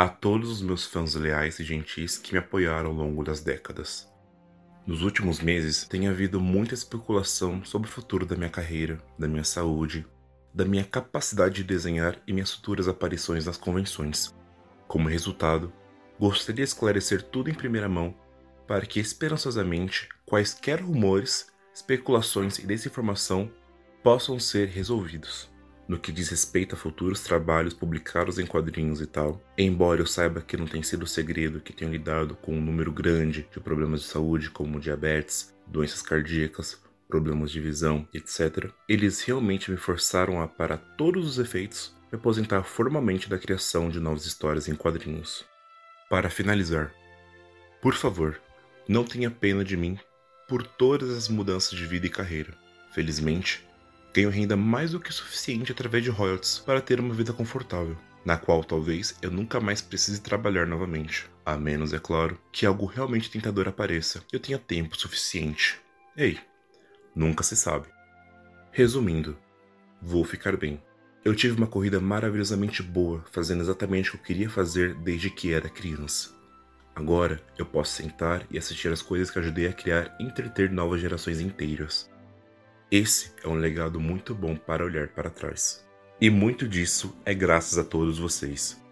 a todos os meus fãs leais e gentis que me apoiaram ao longo das décadas. Nos últimos meses tem havido muita especulação sobre o futuro da minha carreira, da minha saúde, da minha capacidade de desenhar e minhas futuras aparições nas convenções. Como resultado, gostaria de esclarecer tudo em primeira mão para que esperançosamente quaisquer rumores, especulações e desinformação possam ser resolvidos. No que diz respeito a futuros trabalhos publicados em quadrinhos e tal, embora eu saiba que não tem sido segredo que tenho lidado com um número grande de problemas de saúde como diabetes, doenças cardíacas, problemas de visão, etc., eles realmente me forçaram a, para todos os efeitos, me aposentar formalmente da criação de novas histórias em quadrinhos. Para finalizar, por favor, não tenha pena de mim por todas as mudanças de vida e carreira. Felizmente, ganho renda mais do que suficiente através de royalties para ter uma vida confortável, na qual talvez eu nunca mais precise trabalhar novamente, a menos, é claro, que algo realmente tentador apareça eu tenha tempo suficiente. Ei, nunca se sabe. Resumindo, vou ficar bem. Eu tive uma corrida maravilhosamente boa, fazendo exatamente o que eu queria fazer desde que era criança. Agora eu posso sentar e assistir as coisas que ajudei a criar e entreter novas gerações inteiras. Esse é um legado muito bom para olhar para trás. E muito disso é graças a todos vocês,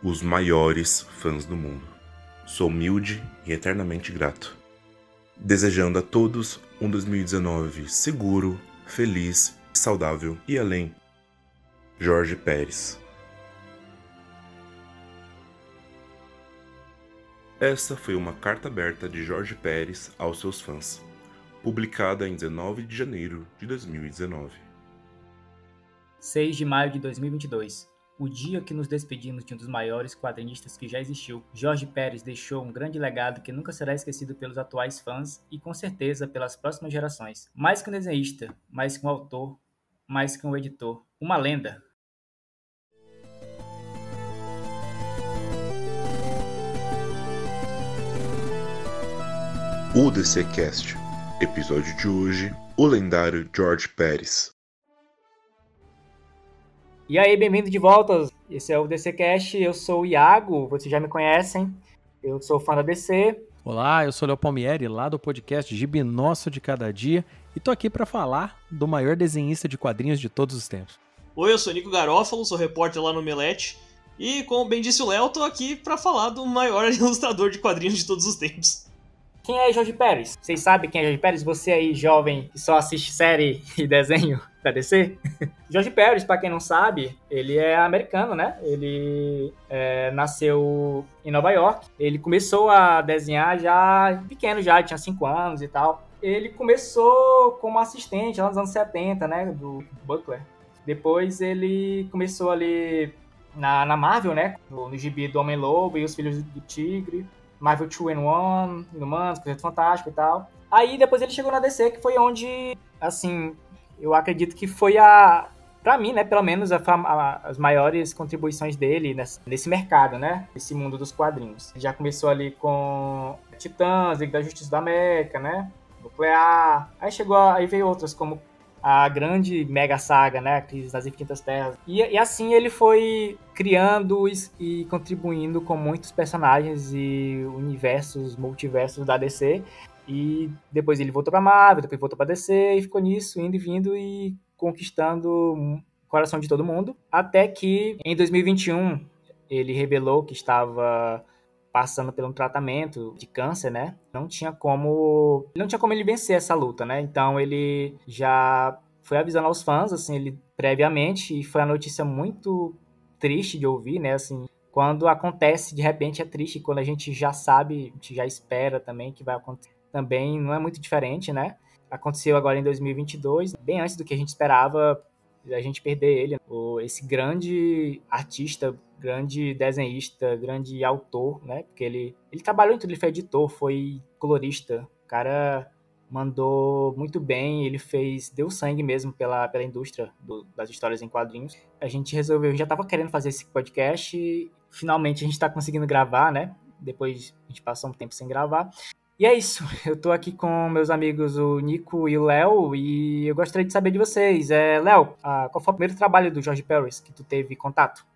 os maiores fãs do mundo. Sou humilde e eternamente grato. Desejando a todos um 2019 seguro, feliz, saudável e além. Jorge Pérez. Essa foi uma carta aberta de Jorge Pérez aos seus fãs, publicada em 19 de janeiro de 2019. 6 de maio de 2022. O dia que nos despedimos de um dos maiores quadrinistas que já existiu, Jorge Pérez deixou um grande legado que nunca será esquecido pelos atuais fãs e com certeza pelas próximas gerações. Mais que um desenhista, mais que um autor, mais que um editor, uma lenda, UDCcast. Episódio de hoje: O lendário George Pérez. E aí, bem-vindo de volta. Esse é o DCcast. Eu sou o Iago, vocês já me conhecem. Eu sou fã da DC. Olá, eu sou Léo Palmieri, lá do podcast Gibi Nosso de Cada Dia, e tô aqui para falar do maior desenhista de quadrinhos de todos os tempos. Oi, eu sou Nico Garófalo, sou repórter lá no Melete, e como bem disse o Léo, tô aqui para falar do maior ilustrador de quadrinhos de todos os tempos. Quem é Jorge Pérez? Vocês sabem quem é Jorge Pérez? Você aí, jovem, que só assiste série e desenho da DC? Jorge Pérez, para quem não sabe, ele é americano, né? Ele é, nasceu em Nova York. Ele começou a desenhar já pequeno, já tinha 5 anos e tal. Ele começou como assistente lá nos anos 70, né? Do Butler. Depois ele começou ali na, na Marvel, né? No, no gibi do Homem-Lobo e os Filhos do Tigre. Marvel 2 and 1, Inumanos, Projeto Fantástico e tal. Aí depois ele chegou na DC, que foi onde, assim, eu acredito que foi a. Pra mim, né, pelo menos, a, a, as maiores contribuições dele nesse, nesse mercado, né? Nesse mundo dos quadrinhos. Já começou ali com Titãs, Liga da Justiça da América, né? Nuclear. Aí chegou, aí veio outras como a grande mega saga, né, Crise das Infinitas Terras. E, e assim ele foi criando e, e, contribuindo com muitos personagens e universos, multiversos da DC. E depois ele voltou para Marvel, depois voltou para DC e ficou nisso, indo e vindo e conquistando o coração de todo mundo. Até que em 2021 ele revelou que estava passando por um tratamento de câncer, né? Não tinha como, não tinha como ele vencer essa luta, né? Então ele já foi avisando aos fãs, assim, ele previamente e foi uma notícia muito triste de ouvir, né? Assim, quando acontece de repente é triste, quando a gente já sabe, a gente já espera também que vai acontecer. Também não é muito diferente, né? Aconteceu agora em 2022, bem antes do que a gente esperava a gente perder ele, esse grande artista grande desenhista, grande autor, né? Porque ele, ele trabalhou em tudo, ele foi editor, foi colorista. O cara mandou muito bem, ele fez, deu sangue mesmo pela, pela indústria do, das histórias em quadrinhos. A gente resolveu, já estava querendo fazer esse podcast e finalmente a gente está conseguindo gravar, né? Depois a gente passou um tempo sem gravar. E é isso, eu tô aqui com meus amigos o Nico e o Léo e eu gostaria de saber de vocês. É, Léo, ah, qual foi o primeiro trabalho do George Paris que tu teve contato?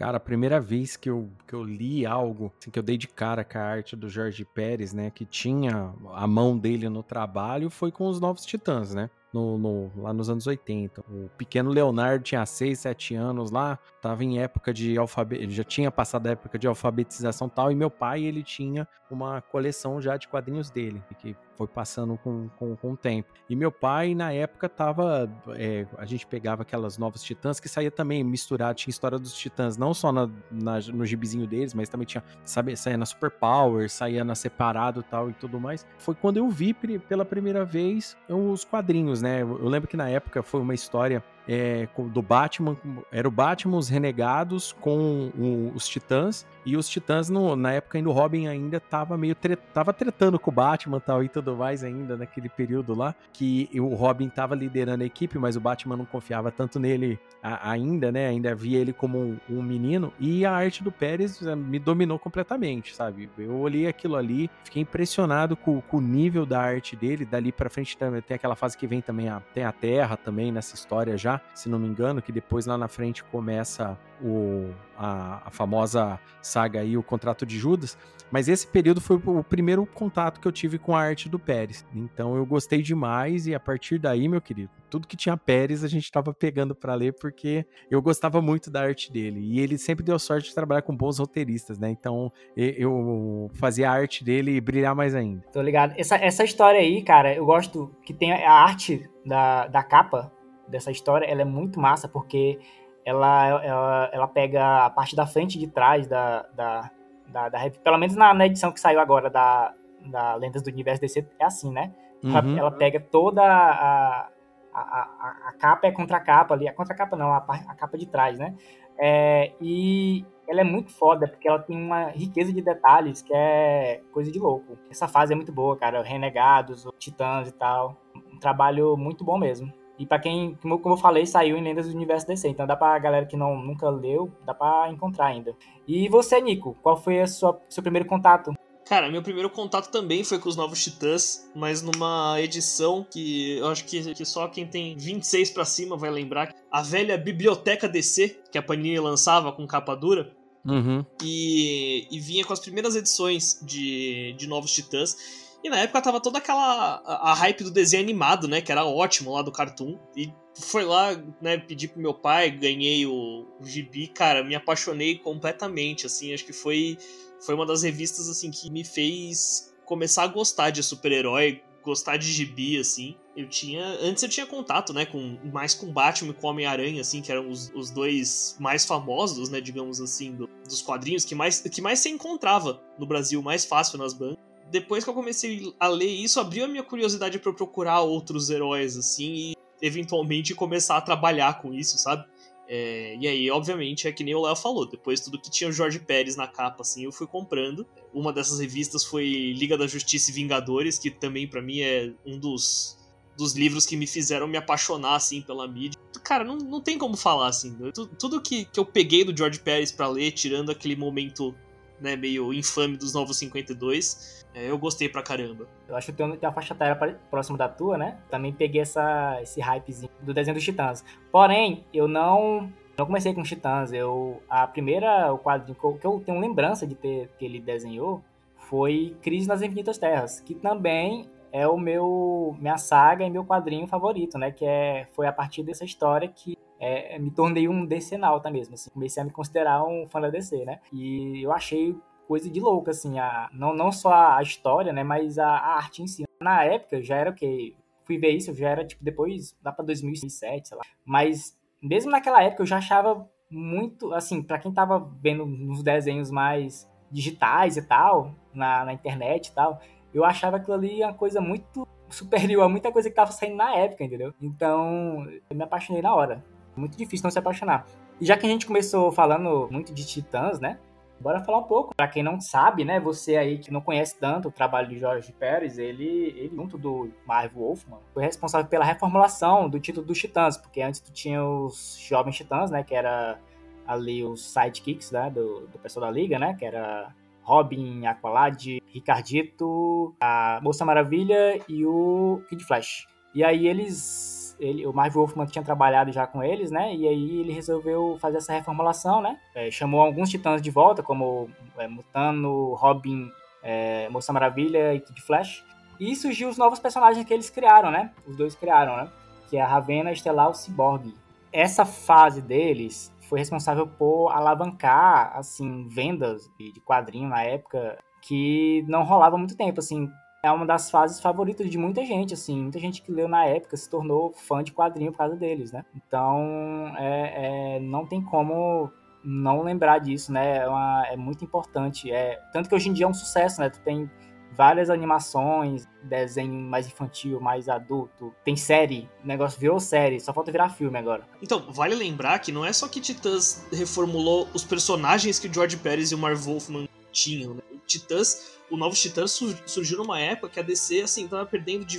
Cara, a primeira vez que eu, que eu li algo, assim, que eu dei de cara com a arte do Jorge Pérez, né, que tinha a mão dele no trabalho, foi com os Novos Titãs, né? no, no, lá nos anos 80. O pequeno Leonardo tinha 6, 7 anos lá, tava em época de alfabeto, já tinha passado a época de alfabetização tal, e meu pai, ele tinha uma coleção já de quadrinhos dele, que foi passando com, com, com o tempo. E meu pai, na época, tava. É, a gente pegava aquelas novas titãs que saía também misturado, tinha história dos titãs, não só na, na, no gibizinho deles, mas também tinha, sabe, saía na Super Power, saía na separado tal e tudo mais. Foi quando eu vi pela primeira vez os quadrinhos, né? Eu lembro que na época foi uma história é, do Batman, era o Batman, os Renegados com o, os Titãs, e os Titãs, no, na época ainda o Robin ainda tava meio tre tava tretando com o Batman tal, e tudo mais ainda naquele período lá, que o Robin tava liderando a equipe, mas o Batman não confiava tanto nele a, ainda, né, ainda via ele como um, um, menino, e a arte do Pérez eh, me dominou completamente, sabe, eu olhei aquilo ali, fiquei impressionado com, com o nível da arte dele, dali pra frente tem aquela fase que vem também, a, tem a Terra também nessa história já, se não me engano, que depois lá na frente começa o, a, a, famosa saga aí, o contrato de Judas. Mas esse período foi o primeiro contato que eu tive com a arte do Pérez. Então eu gostei demais e a partir daí, meu querido, tudo que tinha Pérez a gente estava pegando para ler porque eu gostava muito da arte dele. E ele sempre deu sorte de trabalhar com bons roteiristas, né? Então eu fazia a arte dele brilhar mais ainda. Tô ligado. Essa, essa história aí, cara, eu gosto que tem a arte da, da capa dessa história, ela é muito massa porque ela, ela, ela pega a parte da frente e de trás da, da, da, da pelo menos na, na, edição que saiu agora da, da Lendas do Universo DC, é assim, né? Uhum. Ela, ela, pega toda a, a, a, a capa é contra a capa ali, a contra capa não, a, a capa de trás, né? É, e ela é muito foda, porque ela tem uma riqueza de detalhes que é coisa de louco. Essa fase é muito boa, cara. Renegados, Titãs e tal. Um trabalho muito bom mesmo. E para quem, como eu falei, saiu em Lendas do Universo DC. Então dá pra galera que não, nunca leu, dá pra encontrar ainda. E você, Nico, qual foi a sua, seu primeiro contato? Cara, meu primeiro contato também foi com os Novos Titãs, mas numa edição que eu acho que, que só quem tem 26 para cima vai lembrar. A velha Biblioteca DC, que a Panini lançava com capa dura. Uhum. E, e vinha com as primeiras edições de, de Novos Titãs. E na época tava toda aquela a, a, hype do desenho animado, né? Que era ótimo lá do Cartoon. E foi lá, né, pedi pro meu pai, ganhei o, o gibi, cara, me apaixonei completamente, assim, acho que foi, foi uma das revistas, assim, que me fez começar a gostar de super-herói, gostar de gibi, assim. Eu tinha. Antes eu tinha contato, né? Com, mais com Batman e com Homem-Aranha, assim, que eram os, os dois mais famosos, né? Digamos assim, do, dos quadrinhos que mais, que mais se encontrava no Brasil, mais fácil nas bancas depois que eu comecei a ler isso, abriu a minha curiosidade para procurar outros heróis, assim, e eventualmente começar a trabalhar com isso, sabe? É, e aí, obviamente, é que nem o Léo falou, depois tudo que tinha o Jorge Pérez na capa, assim, eu fui comprando. Uma dessas revistas foi Liga da Justiça e Vingadores, que também para mim é um dos, dos livros que me fizeram me apaixonar, assim, pela mídia. Cara, não, não tem como falar, assim. Tudo que, que eu peguei do George Pérez para ler, tirando aquele momento né, meio infame dos Novos 52, é, eu gostei pra caramba. Eu acho que tem uma faixa etária próxima da tua, né? Também peguei essa, esse hypezinho do desenho dos Titãs. Porém, eu não não comecei com Titãs. Eu, a primeira o quadrinho que eu, que eu tenho lembrança de ter que ele desenhou foi Crise nas Infinitas Terras, que também é o meu minha saga e meu quadrinho favorito, né? Que é, foi a partir dessa história que é, me tornei um decenalta mesmo, assim, comecei a me considerar um fã da DC, né? E eu achei coisa de louco, assim, a, não, não só a história, né, mas a, a arte em si. Na época, já era o que fui ver isso, já era, tipo, depois, lá pra 2007, sei lá. Mas, mesmo naquela época, eu já achava muito, assim, para quem tava vendo nos desenhos mais digitais e tal, na, na internet e tal, eu achava aquilo ali uma coisa muito superior a muita coisa que tava saindo na época, entendeu? Então, eu me apaixonei na hora. Muito difícil não se apaixonar. E já que a gente começou falando muito de Titãs, né? Bora falar um pouco. Para quem não sabe, né, você aí que não conhece tanto o trabalho de Jorge Pérez, ele, ele junto do Marv Wolfman, foi responsável pela reformulação do título dos Titãs, porque antes tu tinha os Jovens Titãs, né, que era ali os sidekicks, né, do, do pessoal da liga, né, que era Robin, Aqualad, Ricardito, a Moça Maravilha e o Kid Flash. E aí eles ele, o Marv Wolfman tinha trabalhado já com eles, né? E aí ele resolveu fazer essa reformulação, né? É, chamou alguns titãs de volta, como é, Mutano, Robin, é, Moça Maravilha e Kid Flash. E surgiu os novos personagens que eles criaram, né? Os dois criaram, né? Que é a Ravena, Estelar e o Cyborg. Essa fase deles foi responsável por alavancar, assim, vendas de quadrinho na época que não rolava muito tempo, assim. É uma das fases favoritas de muita gente, assim. Muita gente que leu na época se tornou fã de quadrinho por causa deles, né? Então, é, é não tem como não lembrar disso, né? É, uma, é muito importante. É, tanto que hoje em dia é um sucesso, né? Tu tem várias animações, desenho mais infantil, mais adulto. Tem série, negócio virou série, só falta virar filme agora. Então, vale lembrar que não é só que Titãs reformulou os personagens que George Pérez e o Marv Wolfman tinham, né? Titãs, o novo Titãs surgiu numa época que a DC, assim, tava perdendo de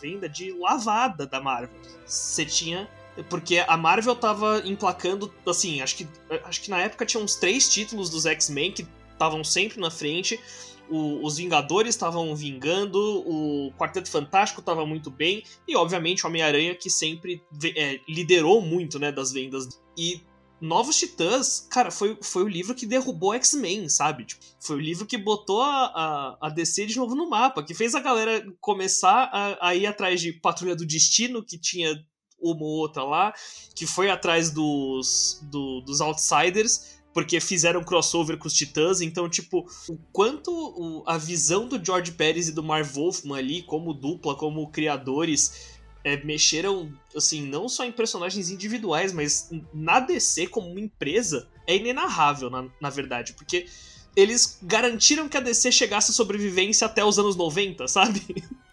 venda de lavada da Marvel. Você tinha porque a Marvel tava emplacando, assim, acho que, acho que na época tinha uns três títulos dos X-Men que estavam sempre na frente. O, os Vingadores estavam vingando, o Quarteto Fantástico estava muito bem, e obviamente o Homem-Aranha que sempre é, liderou muito né, das vendas. E Novos Titãs, cara, foi, foi o livro que derrubou X-Men, sabe? Tipo, foi o livro que botou a, a, a, DC de novo no mapa, que fez a galera começar a, a ir atrás de Patrulha do Destino, que tinha uma ou outra lá, que foi atrás dos, do, dos Outsiders, porque fizeram crossover com os Titãs, então, tipo, o quanto o, a visão do George Pérez e do Marv Wolfman ali, como dupla, como criadores, é, mexeram, assim, não só em personagens individuais, mas na DC como uma empresa, é inenarrável, na, na verdade, porque eles garantiram que a DC chegasse à sobrevivência até os anos 90, sabe?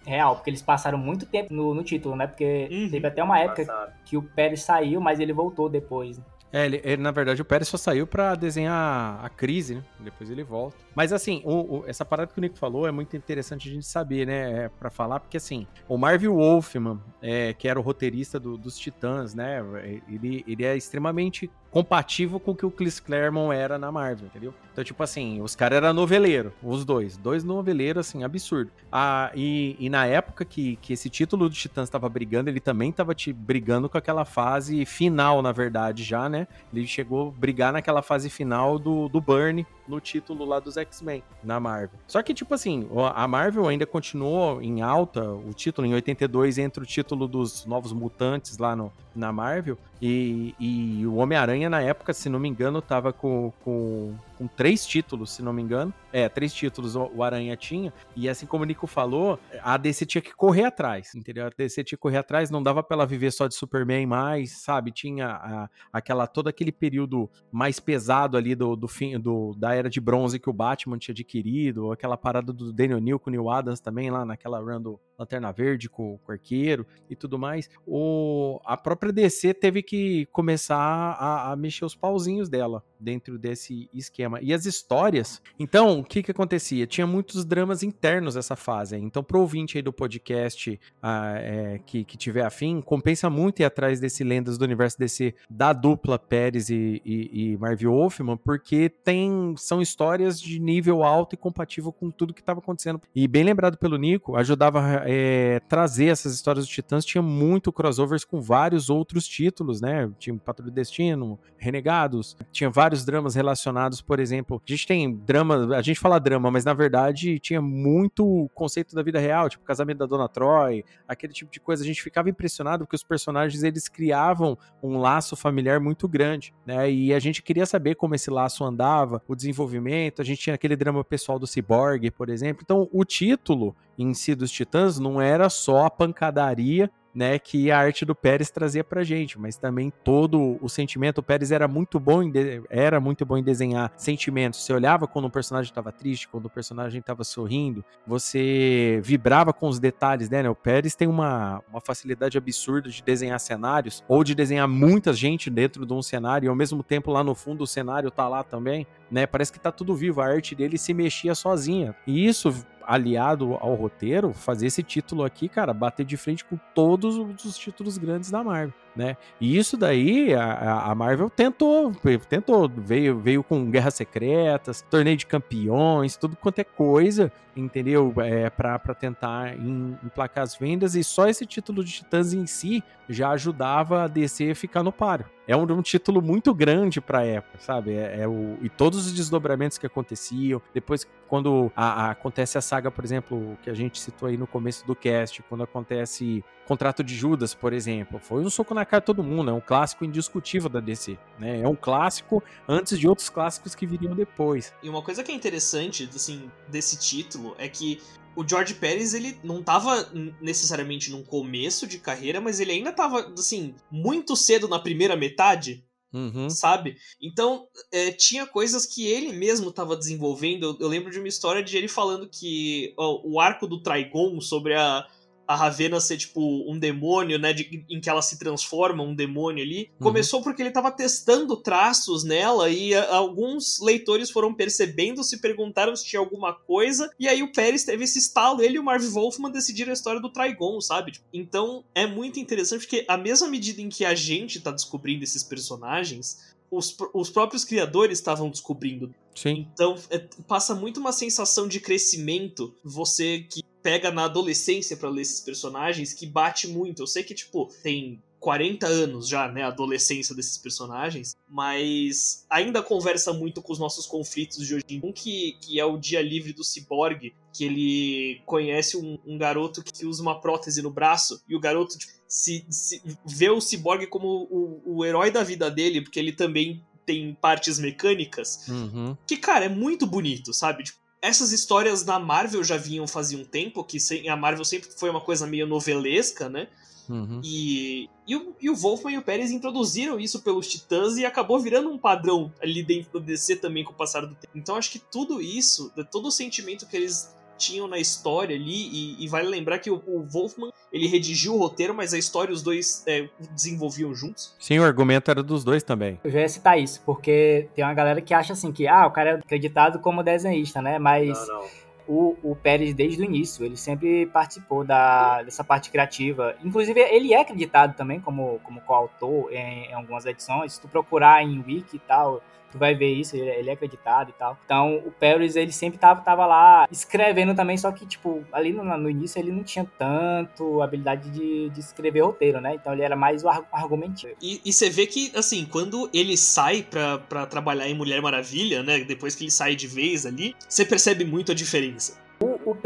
Real, porque eles passaram muito tempo no, no título, né? Porque uhum. teve até uma época Passaram. que o Pérez saiu, mas ele voltou depois. É, ele, ele, na verdade, o Pérez só saiu para desenhar a crise, né? Depois ele volta. Mas assim, o, o, essa parada que o Nico falou é muito interessante a gente saber, né? É, para falar, porque assim, o Marvel Wolfman, é, que era o roteirista do, dos Titãs, né? Ele, ele é extremamente compatível com o que o Chris Claremont era na Marvel, entendeu? Então, tipo assim, os caras eram noveleiro, os dois. Dois noveleiros, assim, absurdo. Ah, e, e na época que, que esse título do Titãs estava brigando, ele também estava te brigando com aquela fase final, na verdade, já, né? Ele chegou a brigar naquela fase final do, do Burn, no título lá dos X-Men, na Marvel. Só que, tipo assim, a Marvel ainda continuou em alta, o título em 82 entre o título dos Novos Mutantes lá no, na Marvel, e, e o Homem-Aranha, na época, se não me engano, tava com, com, com, três títulos, se não me engano. É, três títulos o, Aranha tinha. E assim como o Nico falou, a DC tinha que correr atrás, entendeu? A DC tinha que correr atrás, não dava pra ela viver só de Superman mais, sabe? Tinha a, aquela, todo aquele período mais pesado ali do, do fim do, da era de bronze que o Batman tinha adquirido, aquela parada do Daniel Neal com o Neil Adams também, lá naquela run do Lanterna Verde com, o Arqueiro e tudo mais. O, a própria DC teve que começar a, a, mexer os pauzinhos dela dentro desse esquema. E as histórias. Então, o que que acontecia? Tinha muitos dramas internos essa fase. Então, pro ouvinte aí do podcast ah, é, que, que tiver afim, compensa muito ir atrás desse Lendas do Universo DC da dupla Pérez e, e, e Marvel Wolfman, porque tem, são histórias de nível alto e compatível com tudo que estava acontecendo. E bem lembrado pelo Nico, ajudava é, trazer essas histórias dos Titãs. Tinha muito crossovers com vários outros títulos, né? Tinha Patrulha do Destino, Renegados, tinha vários dramas relacionados, por exemplo. A gente tem drama, a gente fala drama, mas na verdade tinha muito conceito da vida real, tipo casamento da Dona Troy, aquele tipo de coisa. A gente ficava impressionado porque os personagens eles criavam um laço familiar muito grande, né? E a gente queria saber como esse laço andava, o desenvolvimento. A gente tinha aquele drama pessoal do Cyborg, por exemplo. Então, o título em si dos Titãs não era só a pancadaria né, que a arte do Pérez trazia pra gente, mas também todo o sentimento. O Pérez era muito bom em, era muito bom em desenhar sentimentos. Você olhava quando o personagem estava triste, quando o personagem estava sorrindo, você vibrava com os detalhes, né? O Pérez tem uma, uma facilidade absurda de desenhar cenários ou de desenhar muita gente dentro de um cenário e ao mesmo tempo lá no fundo o cenário tá lá também, né? Parece que tá tudo vivo, a arte dele se mexia sozinha. E isso aliado ao roteiro, fazer esse título aqui, cara, bater de frente com todos os títulos grandes da Marvel. Né? E isso daí a, a Marvel tentou, tentou, veio, veio com Guerras Secretas, Torneio de Campeões, tudo quanto é coisa, entendeu? É, para tentar emplacar as vendas e só esse título de Titãs em si já ajudava a DC a ficar no páreo. É um, um título muito grande pra época, sabe? É, é, o, e todos os desdobramentos que aconteciam. Depois, quando a, a, acontece a saga, por exemplo, que a gente citou aí no começo do cast, quando acontece Contrato de Judas, por exemplo, foi um soco na cara de todo mundo. É um clássico indiscutível da DC. Né? É um clássico antes de outros clássicos que viriam depois. E uma coisa que é interessante, assim, desse título é que o George Pérez, ele não tava necessariamente num começo de carreira, mas ele ainda tava, assim, muito cedo na primeira metade. Uhum. Sabe? Então, é, tinha coisas que ele mesmo estava desenvolvendo. Eu, eu, lembro de uma história de ele falando que ó, o arco do Trigon sobre a, a Ravena ser, tipo, um demônio, né? De, em que ela se transforma, um demônio ali. Uhum. Começou porque ele tava testando traços nela e a, alguns leitores foram percebendo, se perguntaram se tinha alguma coisa. E aí o Pérez teve esse estalo. Ele e o Marv Wolfman decidiram a história do Trigon, sabe? Tipo, então é muito interessante porque, à mesma medida em que a gente tá descobrindo esses personagens, os, os próprios criadores estavam descobrindo. Sim. Então é, passa muito uma sensação de crescimento. Você que pega na adolescência para ler esses personagens que bate muito. Eu sei que, tipo, tem 40 anos já, né, a adolescência desses personagens, mas ainda conversa muito com os nossos conflitos de hoje em dia. Um que, que é o Dia Livre do Cyborg, que ele conhece um, um garoto que usa uma prótese no braço, e o garoto tipo, se, se, vê o Cyborg como o, o herói da vida dele, porque ele também tem partes mecânicas. Uhum. Que, cara, é muito bonito, sabe? Tipo, essas histórias na Marvel já vinham fazia um tempo, que a Marvel sempre foi uma coisa meio novelesca, né? Uhum. E, e, o, e o Wolfman e o Pérez introduziram isso pelos Titãs e acabou virando um padrão ali dentro do DC também com o passar do tempo. Então acho que tudo isso, todo o sentimento que eles tinham na história ali, e, e vale lembrar que o, o, Wolfman ele redigiu o roteiro, mas a história os dois é, desenvolviam juntos. Sim, o argumento era dos dois também. Eu já ia citar isso, porque tem uma galera que acha assim que, ah, o cara é acreditado como desenhista, né? Mas. Não, não. O, o, Pérez, desde o início, ele sempre participou da, dessa parte criativa. Inclusive, ele é acreditado também como, como coautor em, em algumas edições. Se tu procurar em wiki e tal, tu vai ver isso, ele é acreditado e tal. Então, o Paris, ele sempre tava, tava lá escrevendo também, só que, tipo, ali no, no início ele não tinha tanto habilidade de, de escrever roteiro, né? Então ele era mais o argumento. E, e você vê que, assim, quando ele sai pra, pra trabalhar em Mulher Maravilha, né? Depois que ele sai de vez ali, você percebe muito a diferença.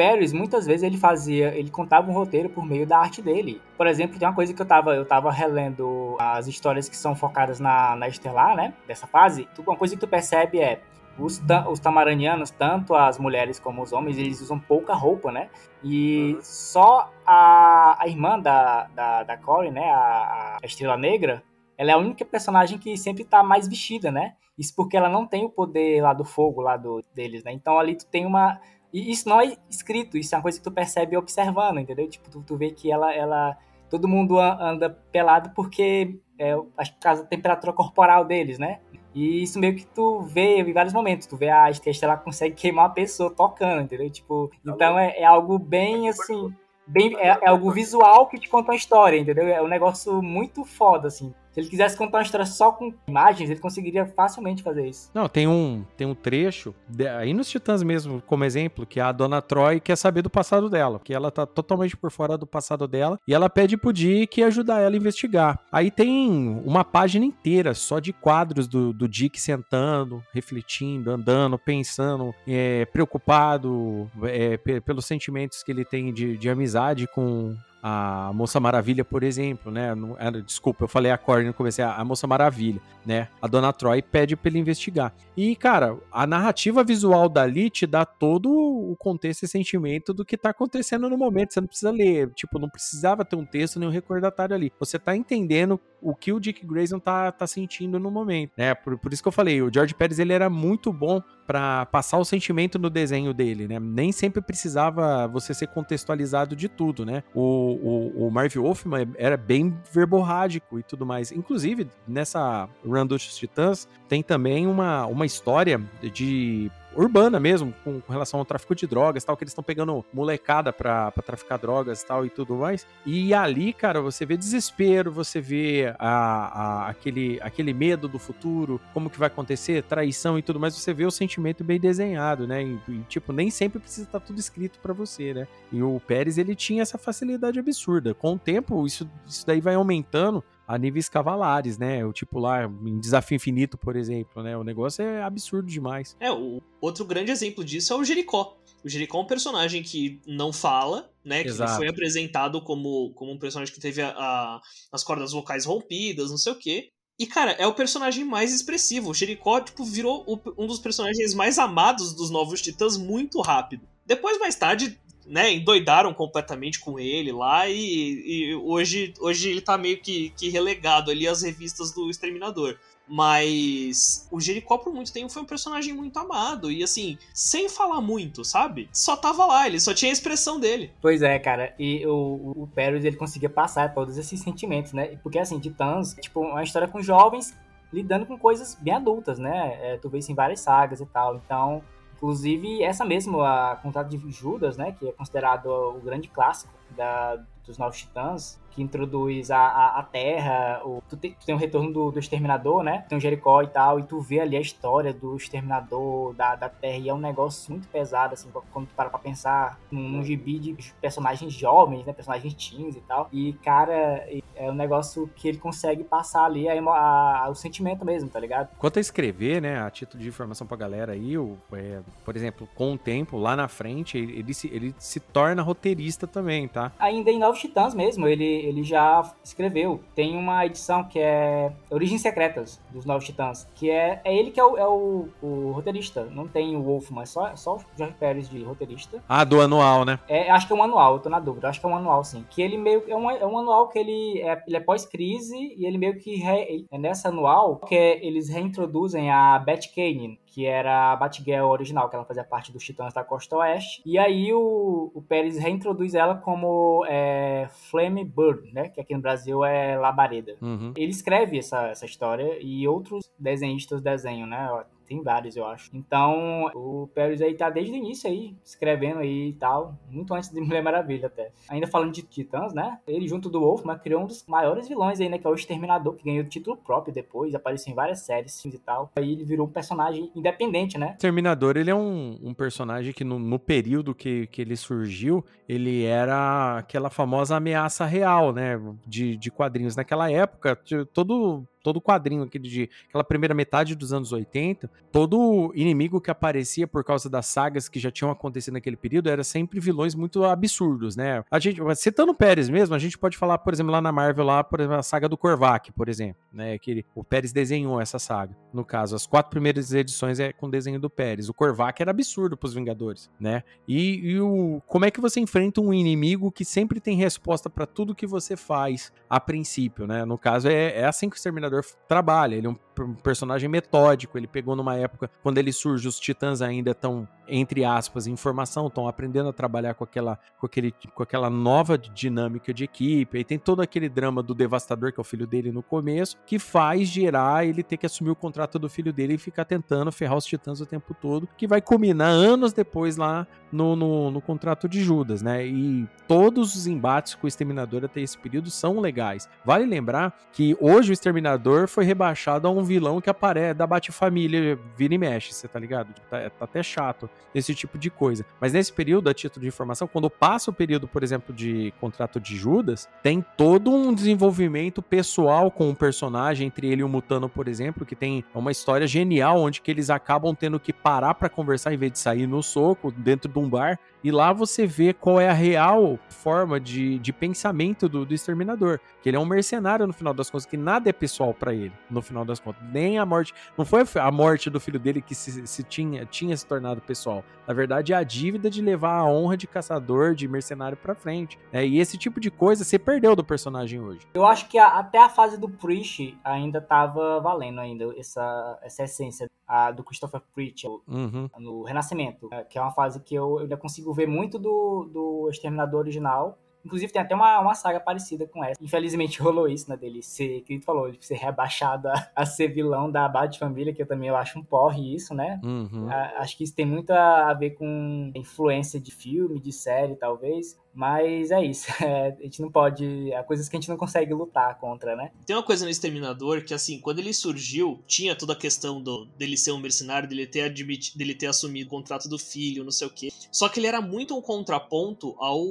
Paris, muitas vezes, ele fazia, ele contava um roteiro por meio da arte dele. Por exemplo, tem uma coisa que eu tava, eu tava relendo as histórias que são focadas na, na Estelar, né? Dessa fase. Uma coisa que tu percebe é os, os tamaranianos, tanto as mulheres como os homens, eles usam pouca roupa, né? E uhum. só a, a irmã da, da, da Corey, né? A, a Estrela Negra, ela é a única personagem que sempre tá mais vestida, né? Isso porque ela não tem o poder lá do fogo, lá do, deles, né? Então ali tu tem uma e isso não é escrito, isso é uma coisa que tu percebe observando, entendeu? Tipo, tu, tu vê que ela, ela. Todo mundo anda pelado porque é, acho que por causa da temperatura corporal deles, né? E isso meio que tu vê em vários momentos. Tu vê a Estela ela consegue queimar uma pessoa tocando, entendeu? Tipo, então é, é algo bem assim. Bem, é, é algo visual que te conta uma história, entendeu? É um negócio muito foda, assim. Se ele quisesse contar uma história só com imagens, ele conseguiria facilmente fazer isso. Não, tem um, tem um trecho, aí nos Titãs mesmo, como exemplo, que a dona Troy quer saber do passado dela, que ela tá totalmente por fora do passado dela, e ela pede pro Dick ajudar ela a investigar. Aí tem uma página inteira só de quadros do, do Dick sentando, refletindo, andando, pensando, é, preocupado é, pelos sentimentos que ele tem de, de amizade com, a Moça Maravilha, por exemplo, né? Não, era, desculpa, eu falei a Corey no começo, é a Moça Maravilha, né? A Dona Troy pede pra ele investigar. E, cara, a narrativa visual dali te dá todo o contexto e sentimento do que tá acontecendo no momento. Você não precisa ler, tipo, não precisava ter um texto nem um recordatório ali. Você tá entendendo o que o Dick Grayson tá, tá sentindo no momento, né? Por, por isso que eu falei, o George Pérez, ele era muito bom para passar o sentimento no desenho dele, né? Nem sempre precisava você ser contextualizado de tudo, né? O, o, o Marv Wolfman era bem verborrágico e tudo mais. Inclusive, nessa Run dos Titãs, tem também uma, uma história de urbana mesmo, com, com, relação ao tráfico de drogas tal, que eles estão pegando molecada pra, pra traficar drogas tal e tudo mais. E ali, cara, você vê desespero, você vê a, a, aquele, aquele medo do futuro, como que vai acontecer, traição e tudo mais, você vê o sentimento bem desenhado, né? E, e tipo, nem sempre precisa estar tá tudo escrito para você, né? E o Pérez, ele tinha essa facilidade absurda. Com o tempo, isso, isso daí vai aumentando a níveis cavalares, né? O tipo lá, em Desafio Infinito, por exemplo, né? O negócio é absurdo demais. É, o outro grande exemplo disso é o Jericó. O Jericó é um personagem que não fala, né? Exato. Que foi apresentado como, como um personagem que teve a, a, as cordas vocais rompidas, não sei o quê. E, cara, é o personagem mais expressivo. O Jericó, tipo, virou o, um dos personagens mais amados dos Novos Titãs muito rápido. Depois, mais tarde, né, endoidaram completamente com ele lá e, e, hoje, hoje ele tá meio que, que relegado ali às revistas do Exterminador. Mas o Jericó por muito tempo foi um personagem muito amado. E assim, sem falar muito, sabe? Só tava lá, ele só tinha a expressão dele. Pois é, cara. E o, o Perus, ele conseguia passar todos esses sentimentos, né? Porque assim, Titãs, tipo, uma história com jovens lidando com coisas bem adultas, né? É, tu vê isso em várias sagas e tal. Então, Inclusive, essa mesmo, a Contrato de Judas, né, que é considerado o grande clássico da, dos Novos Titãs, que introduz a, a, a Terra, o, tu, tem, tu tem o retorno do, do Exterminador, né? Tem o Jericó e tal, e tu vê ali a história do Exterminador, da, da Terra, e é um negócio muito pesado, assim, quando tu para pra pensar num, num gibi de personagens jovens, né? Personagens teens e tal. E, cara, é um negócio que ele consegue passar ali a, a, o sentimento mesmo, tá ligado? Quanto a escrever, né, a título de informação pra galera aí, o, é, por exemplo, com o tempo, lá na frente, ele, ele, se, ele se torna roteirista também, tá? Ainda em Novos Titãs mesmo, ele ele já escreveu. Tem uma edição que é Origens Secretas dos Novos Titãs, que é, é ele que é, o, é o, o, roteirista. Não tem o Wolfman, é só, só o Jorge Pérez de roteirista. Ah, do anual, né? É, acho que é um anual, eu tô na dúvida. Acho que é um anual, sim. Que ele meio é um, é um anual que ele é, ele é pós-crise e ele meio que re, é nessa anual que é, eles reintroduzem a Beth Kane, que era a Batgirl original, que ela fazia parte dos Titãs da Costa Oeste. E aí o, o Pérez reintroduz ela como é, Flame Bird, né? Que aqui no Brasil é Labareda. Uhum. Ele escreve essa, essa história e outros desenhistas desenham, né? Tem vários, eu acho. Então, o Pérez aí tá desde o início aí, escrevendo aí e tal. Muito antes de Mulher Maravilha até. Ainda falando de Titãs, né? Ele, junto do Wolfman, criou um dos maiores vilões aí, né? Que é o Exterminador, que ganhou título próprio depois, apareceu em várias séries e tal. Aí ele virou um personagem independente, né? Exterminador, ele é um, um personagem que no, no período que, que ele surgiu, ele era aquela famosa ameaça real, né? De, de quadrinhos. Naquela época, todo todo quadrinho aquele de aquela primeira metade dos anos 80, todo inimigo que aparecia por causa das sagas que já tinham acontecido naquele período era sempre vilões muito absurdos, né? A gente, citando o Pérez mesmo, a gente pode falar, por exemplo, lá na Marvel, lá, por exemplo, a saga do Korvac, por exemplo, né? Que ele, o Pérez desenhou essa saga. No caso, as quatro primeiras edições é com desenho do Pérez. O Korvac era absurdo pros Vingadores, né? E, e o, como é que você enfrenta um inimigo que sempre tem resposta para tudo que você faz a princípio, né? No caso, é, é assim que o Exterminador trabalha. Ele é um personagem metódico. Ele pegou numa época quando ele surge, os titãs ainda estão, entre aspas, em formação, estão aprendendo a trabalhar com aquela, com, aquele, com aquela nova dinâmica de equipe. Aí tem todo aquele drama do devastador, que é o filho dele no começo, que faz gerar ele ter que assumir o contrato do filho dele e ficar tentando ferrar os titãs o tempo todo, que vai culminar anos depois lá no, no, no contrato de Judas, né? E todos os embates com o Exterminador até esse período são legais. Vale lembrar que hoje o Exterminador foi rebaixado a um vilão que aparece da Bate-Família, vira e mexe, você tá ligado? Tá, tá, até chato esse tipo de coisa. Mas nesse período, a título de informação, quando passa o período, por exemplo, de contrato de Judas, tem todo um desenvolvimento pessoal com o personagem, entre ele e o Mutano, por exemplo, que tem uma história genial, onde que eles acabam tendo que parar para conversar em vez de sair no soco, dentro de um bar, e lá você vê qual é a real forma de, de pensamento do, do exterminador. Que ele é um mercenário no final das contas, que nada é pessoal para ele, no final das contas. Nem a morte. Não foi a morte do filho dele que se, se tinha, tinha se tornado pessoal. Na verdade, é a dívida de levar a honra de caçador, de mercenário pra frente. Né? E esse tipo de coisa você perdeu do personagem hoje. Eu acho que a, até a fase do Preach ainda tava valendo ainda essa, essa essência a, do Christopher Preach uhum. no Renascimento, é, que é uma fase que eu, eu ainda consigo ver muito do, do Exterminador original Inclusive tem até uma, uma saga parecida com essa. Infelizmente rolou isso, né, dele ser, que ele falou, de ser rebaixado a, a ser vilão da Bad Família, que eu também eu acho um porre isso, né? Uhum. A, acho que isso tem muito a ver com influência de filme, de série, talvez. Mas é isso. É, a gente não pode. Há coisas que a gente não consegue lutar contra, né? Tem uma coisa no Exterminador que, assim, quando ele surgiu, tinha toda a questão do, dele ser um mercenário, dele ter, admit, dele ter assumido o contrato do filho, não sei o quê. Só que ele era muito um contraponto ao,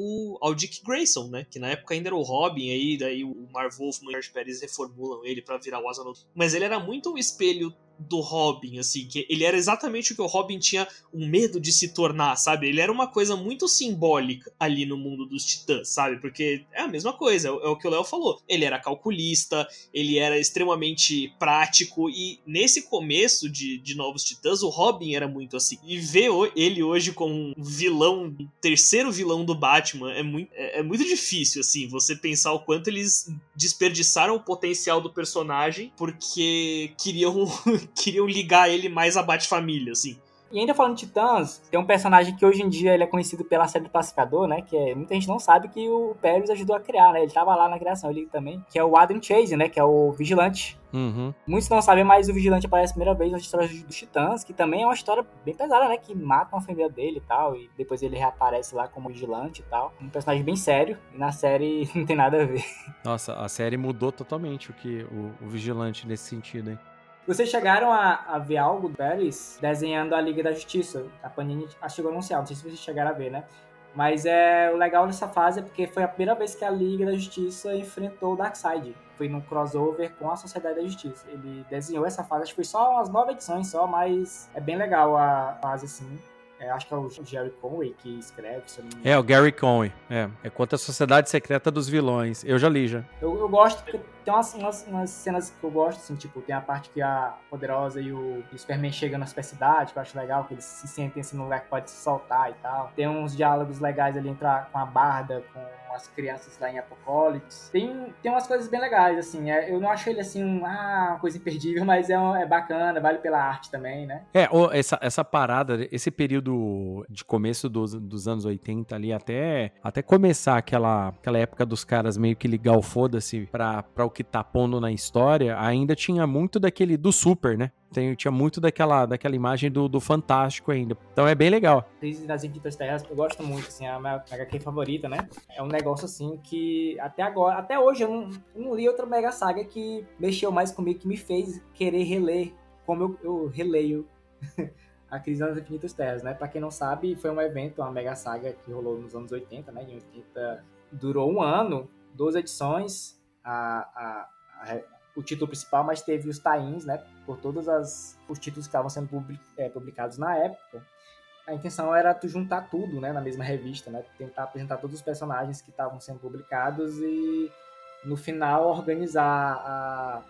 ao Dick Grayson, né? Que na época ainda era o Robin, aí daí o Marv e o Pérez reformulam ele para virar o Asa Mas ele era muito um espelho do Robin, assim, que ele era exatamente o que o Robin tinha um medo de se tornar, sabe? Ele era uma coisa muito simbólica ali no mundo dos titãs, sabe? Porque é a mesma coisa, é o que o Léo falou. Ele era calculista, ele era extremamente prático, e nesse começo de, de Novos Titãs, o Robin era muito assim. E ver ele hoje como um vilão, terceiro vilão do Batman, é muito, é, é muito difícil, assim, você pensar o quanto eles desperdiçaram o potencial do personagem porque queriam queriam ligar ele mais a Bat-Família, assim. E ainda falando de Titãs, tem um personagem que hoje em dia ele é conhecido pela série do Pacificador, né? Que é, muita gente não sabe que o Pérez ajudou a criar, né? Ele tava lá na criação ele também, que é o Adam Chase, né? Que é o Vigilante. Uhum. Muitos não sabem, mas o Vigilante aparece a primeira vez nas histórias dos Titãs, que também é uma história bem pesada, né? Que matam a família dele e tal, e depois ele reaparece lá como Vigilante e tal. Um personagem bem sério, e na série não tem nada a ver. Nossa, a série mudou totalmente o que o, o Vigilante nesse sentido, hein? Vocês chegaram a, a ver algo do Pérez desenhando a Liga da Justiça? A Panini chegou a anunciar, não sei se vocês chegaram a ver, né? Mas é o legal dessa fase é porque foi a primeira vez que a Liga da Justiça enfrentou o Darkseid. Foi num crossover com a Sociedade da Justiça. Ele desenhou essa fase, acho que foi só umas nove edições só, mas é bem legal a fase assim. É, acho que é o Jerry Conway que escreve. É, o Gary Conway. É, é contra a Sociedade Secreta dos Vilões. Eu já li já. Eu, eu gosto porque tem umas, umas, umas, cenas que eu gosto, assim, tipo, tem a parte que a Poderosa e o, e o Superman chegam na cidade, que eu acho legal, que eles se sentem assim num lugar que pode se soltar e tal. Tem uns diálogos legais ali entrar com a Barda, com as crianças lá em Apocalipse. Tem, tem umas coisas bem legais, assim. É, eu não acho ele assim, um, ah, uma coisa imperdível, mas é, um, é bacana, vale pela arte também, né? É, essa, essa parada, esse período de começo dos, dos anos 80 ali, até, até começar aquela, aquela época dos caras meio que ligar o foda-se pra, pra o que tá pondo na história, ainda tinha muito daquele do super, né? Tem, tinha muito daquela, daquela imagem do, do Fantástico ainda. Então é bem legal. Crise das Terras, eu gosto muito, assim, é a minha HQ favorita, né? É um negócio assim que até agora, até hoje eu não, eu não li outra Mega Saga que mexeu mais comigo, que me fez querer reler como eu, eu releio a Crise das Infinitas Terras, né? Pra quem não sabe, foi um evento, uma Mega Saga que rolou nos anos 80, né? Em 80 durou um ano, duas edições, a, a, a o título principal, mas teve os tains, né, por todos as, os títulos que estavam sendo public, é, publicados na época. A intenção era tu juntar tudo, né, na mesma revista, né, tentar apresentar todos os personagens que estavam sendo publicados e no final organizar a,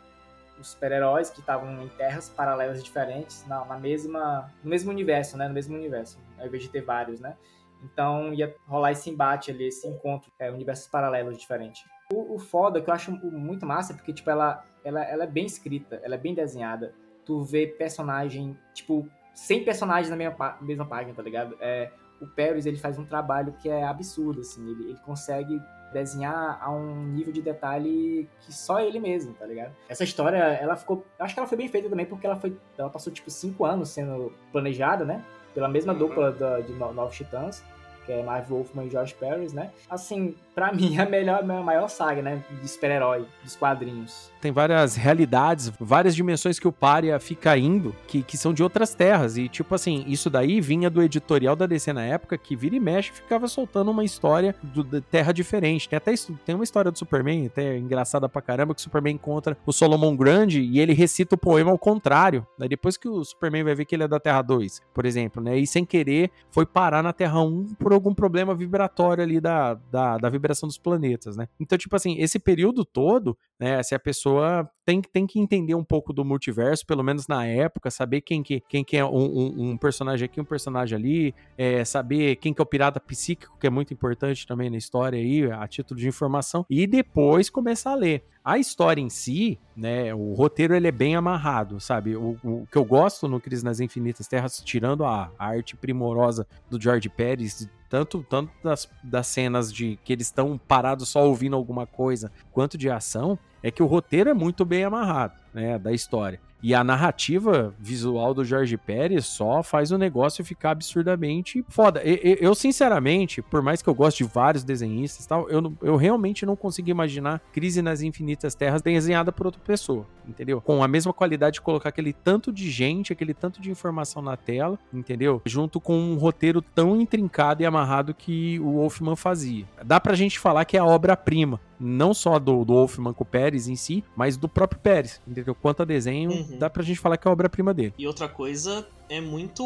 os super-heróis que estavam em terras paralelas diferentes na, na, mesma no mesmo universo, né, no mesmo universo, ao invés de ter vários, né. Então ia rolar esse embate ali, esse encontro, é, universos paralelos diferentes. O, o foda que eu acho muito massa é porque, tipo, ela, ela, ela é bem escrita, ela é bem desenhada. Tu vê personagem, tipo, 100 personagens na mesma, mesma página, tá ligado? É, o Paris, ele faz um trabalho que é absurdo, assim. Ele, ele consegue desenhar a um nível de detalhe que só ele mesmo, tá ligado? Essa história, ela ficou... Acho que ela foi bem feita também porque ela foi... Ela passou, tipo, 5 anos sendo planejada, né? Pela mesma uhum. dupla da, de Novos Titãs que é Marv Wolfman e George Paris, né? Assim, para mim é a melhor, a maior saga, né, de super-herói dos quadrinhos. Tem várias realidades, várias dimensões que o Pária fica indo, que, que são de outras terras. E, tipo assim, isso daí vinha do editorial da DC na época, que vira e mexe ficava soltando uma história do, de terra diferente. Tem até tem uma história do Superman, até engraçada pra caramba, que o Superman encontra o Solomon Grande e ele recita o poema ao contrário. Depois que o Superman vai ver que ele é da Terra 2, por exemplo, né? E sem querer foi parar na Terra 1 por algum problema vibratório ali da, da, da vibração dos planetas, né? Então, tipo assim, esse período todo, né? Se a pessoa tem, tem que entender um pouco do multiverso, pelo menos na época, saber quem que, quem que é um, um, um personagem aqui, um personagem ali, é, saber quem que é o pirata psíquico, que é muito importante também na história aí, a título de informação, e depois começar a ler. A história em si, né, o roteiro ele é bem amarrado, sabe? O, o que eu gosto no Crise nas Infinitas Terras, tirando a, a arte primorosa do George Pérez, tanto, tanto das, das cenas de que eles estão parados só ouvindo alguma coisa, quanto de ação, é que o roteiro é muito bem amarrado, né, da história. E a narrativa visual do Jorge Pérez só faz o negócio ficar absurdamente foda. Eu, sinceramente, por mais que eu goste de vários desenhistas e tal, eu, eu realmente não consigo imaginar Crise nas Infinitas Terras desenhada por outra pessoa, entendeu? Com a mesma qualidade de colocar aquele tanto de gente, aquele tanto de informação na tela, entendeu? Junto com um roteiro tão intrincado e amarrado que o Wolfman fazia. Dá pra gente falar que é a obra-prima não só do, do Wolfman com o Pérez em si, mas do próprio Pérez, entendeu? Quanto a desenho, uhum. Dá pra gente falar que é a obra-prima dele. E outra coisa é muito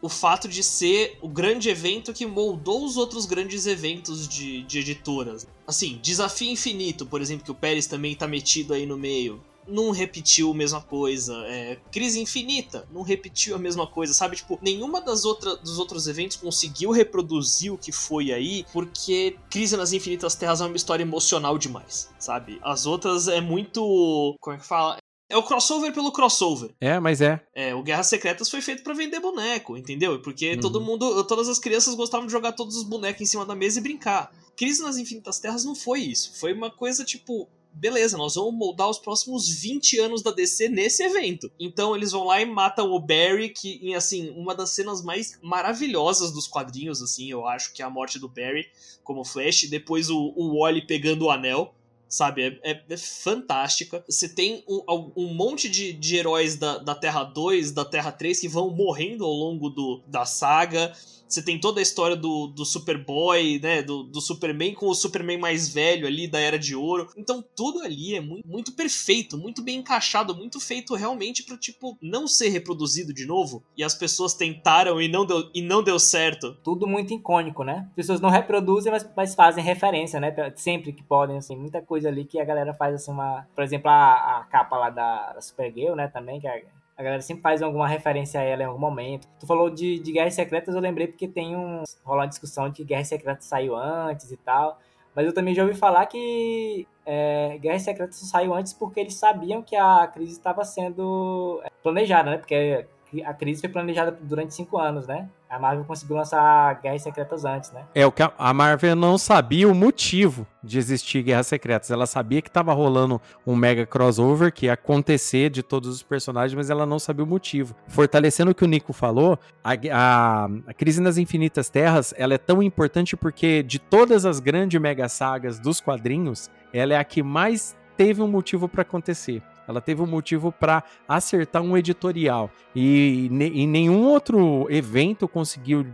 o fato de ser o grande evento que moldou os outros grandes eventos de, de editoras. Assim, Desafio Infinito, por exemplo, que o Pérez também tá metido aí no meio não repetiu a mesma coisa. É, Crise Infinita não repetiu a mesma coisa, sabe? Tipo, nenhuma das outras dos outros eventos conseguiu reproduzir o que foi aí, porque Crise nas Infinitas Terras é uma história emocional demais, sabe? As outras é muito. Como é que fala? É o crossover pelo crossover. É, mas é. É, o Guerras Secretas foi feito para vender boneco, entendeu? Porque uhum. todo mundo, todas as crianças gostavam de jogar todos os bonecos em cima da mesa e brincar. Crise nas Infinitas Terras não foi isso. Foi uma coisa tipo, beleza, nós vamos moldar os próximos 20 anos da DC nesse evento. Então eles vão lá e matam o Barry, que, em, assim, uma das cenas mais maravilhosas dos quadrinhos, assim, eu acho que é a morte do Barry como Flash, depois o, o Wally pegando o anel. Sabe, é, é, é fantástica. Você tem um, um monte de, de heróis da, da Terra 2, da Terra 3 que vão morrendo ao longo do, da saga. Você tem toda a história do, do Superboy, né? Do, do Superman com o Superman mais velho ali da Era de Ouro. Então tudo ali é muito, muito perfeito, muito bem encaixado, muito feito realmente para tipo, não ser reproduzido de novo. E as pessoas tentaram e não deu, e não deu certo. Tudo muito icônico, né? As pessoas não reproduzem, mas, mas fazem referência, né? Sempre que podem, assim. Muita coisa ali que a galera faz, assim, uma... Por exemplo, a, a capa lá da, da Supergirl, né? Também, que a a galera sempre faz alguma referência a ela em algum momento. Tu falou de, de Guerras Secretas, eu lembrei porque tem um. rola uma discussão de que Guerras Secretas saiu antes e tal. Mas eu também já ouvi falar que é, Guerras Secretas saiu antes porque eles sabiam que a crise estava sendo é, planejada, né? Porque a crise foi planejada durante cinco anos, né? A Marvel conseguiu lançar Guerras Secretas antes, né? É, o que a Marvel não sabia o motivo de existir Guerras Secretas. Ela sabia que estava rolando um mega crossover que ia acontecer de todos os personagens, mas ela não sabia o motivo. Fortalecendo o que o Nico falou, a, a, a Crise nas Infinitas Terras, ela é tão importante porque de todas as grandes mega sagas dos quadrinhos, ela é a que mais teve um motivo para acontecer. Ela teve um motivo para acertar um editorial. E, e nenhum outro evento conseguiu,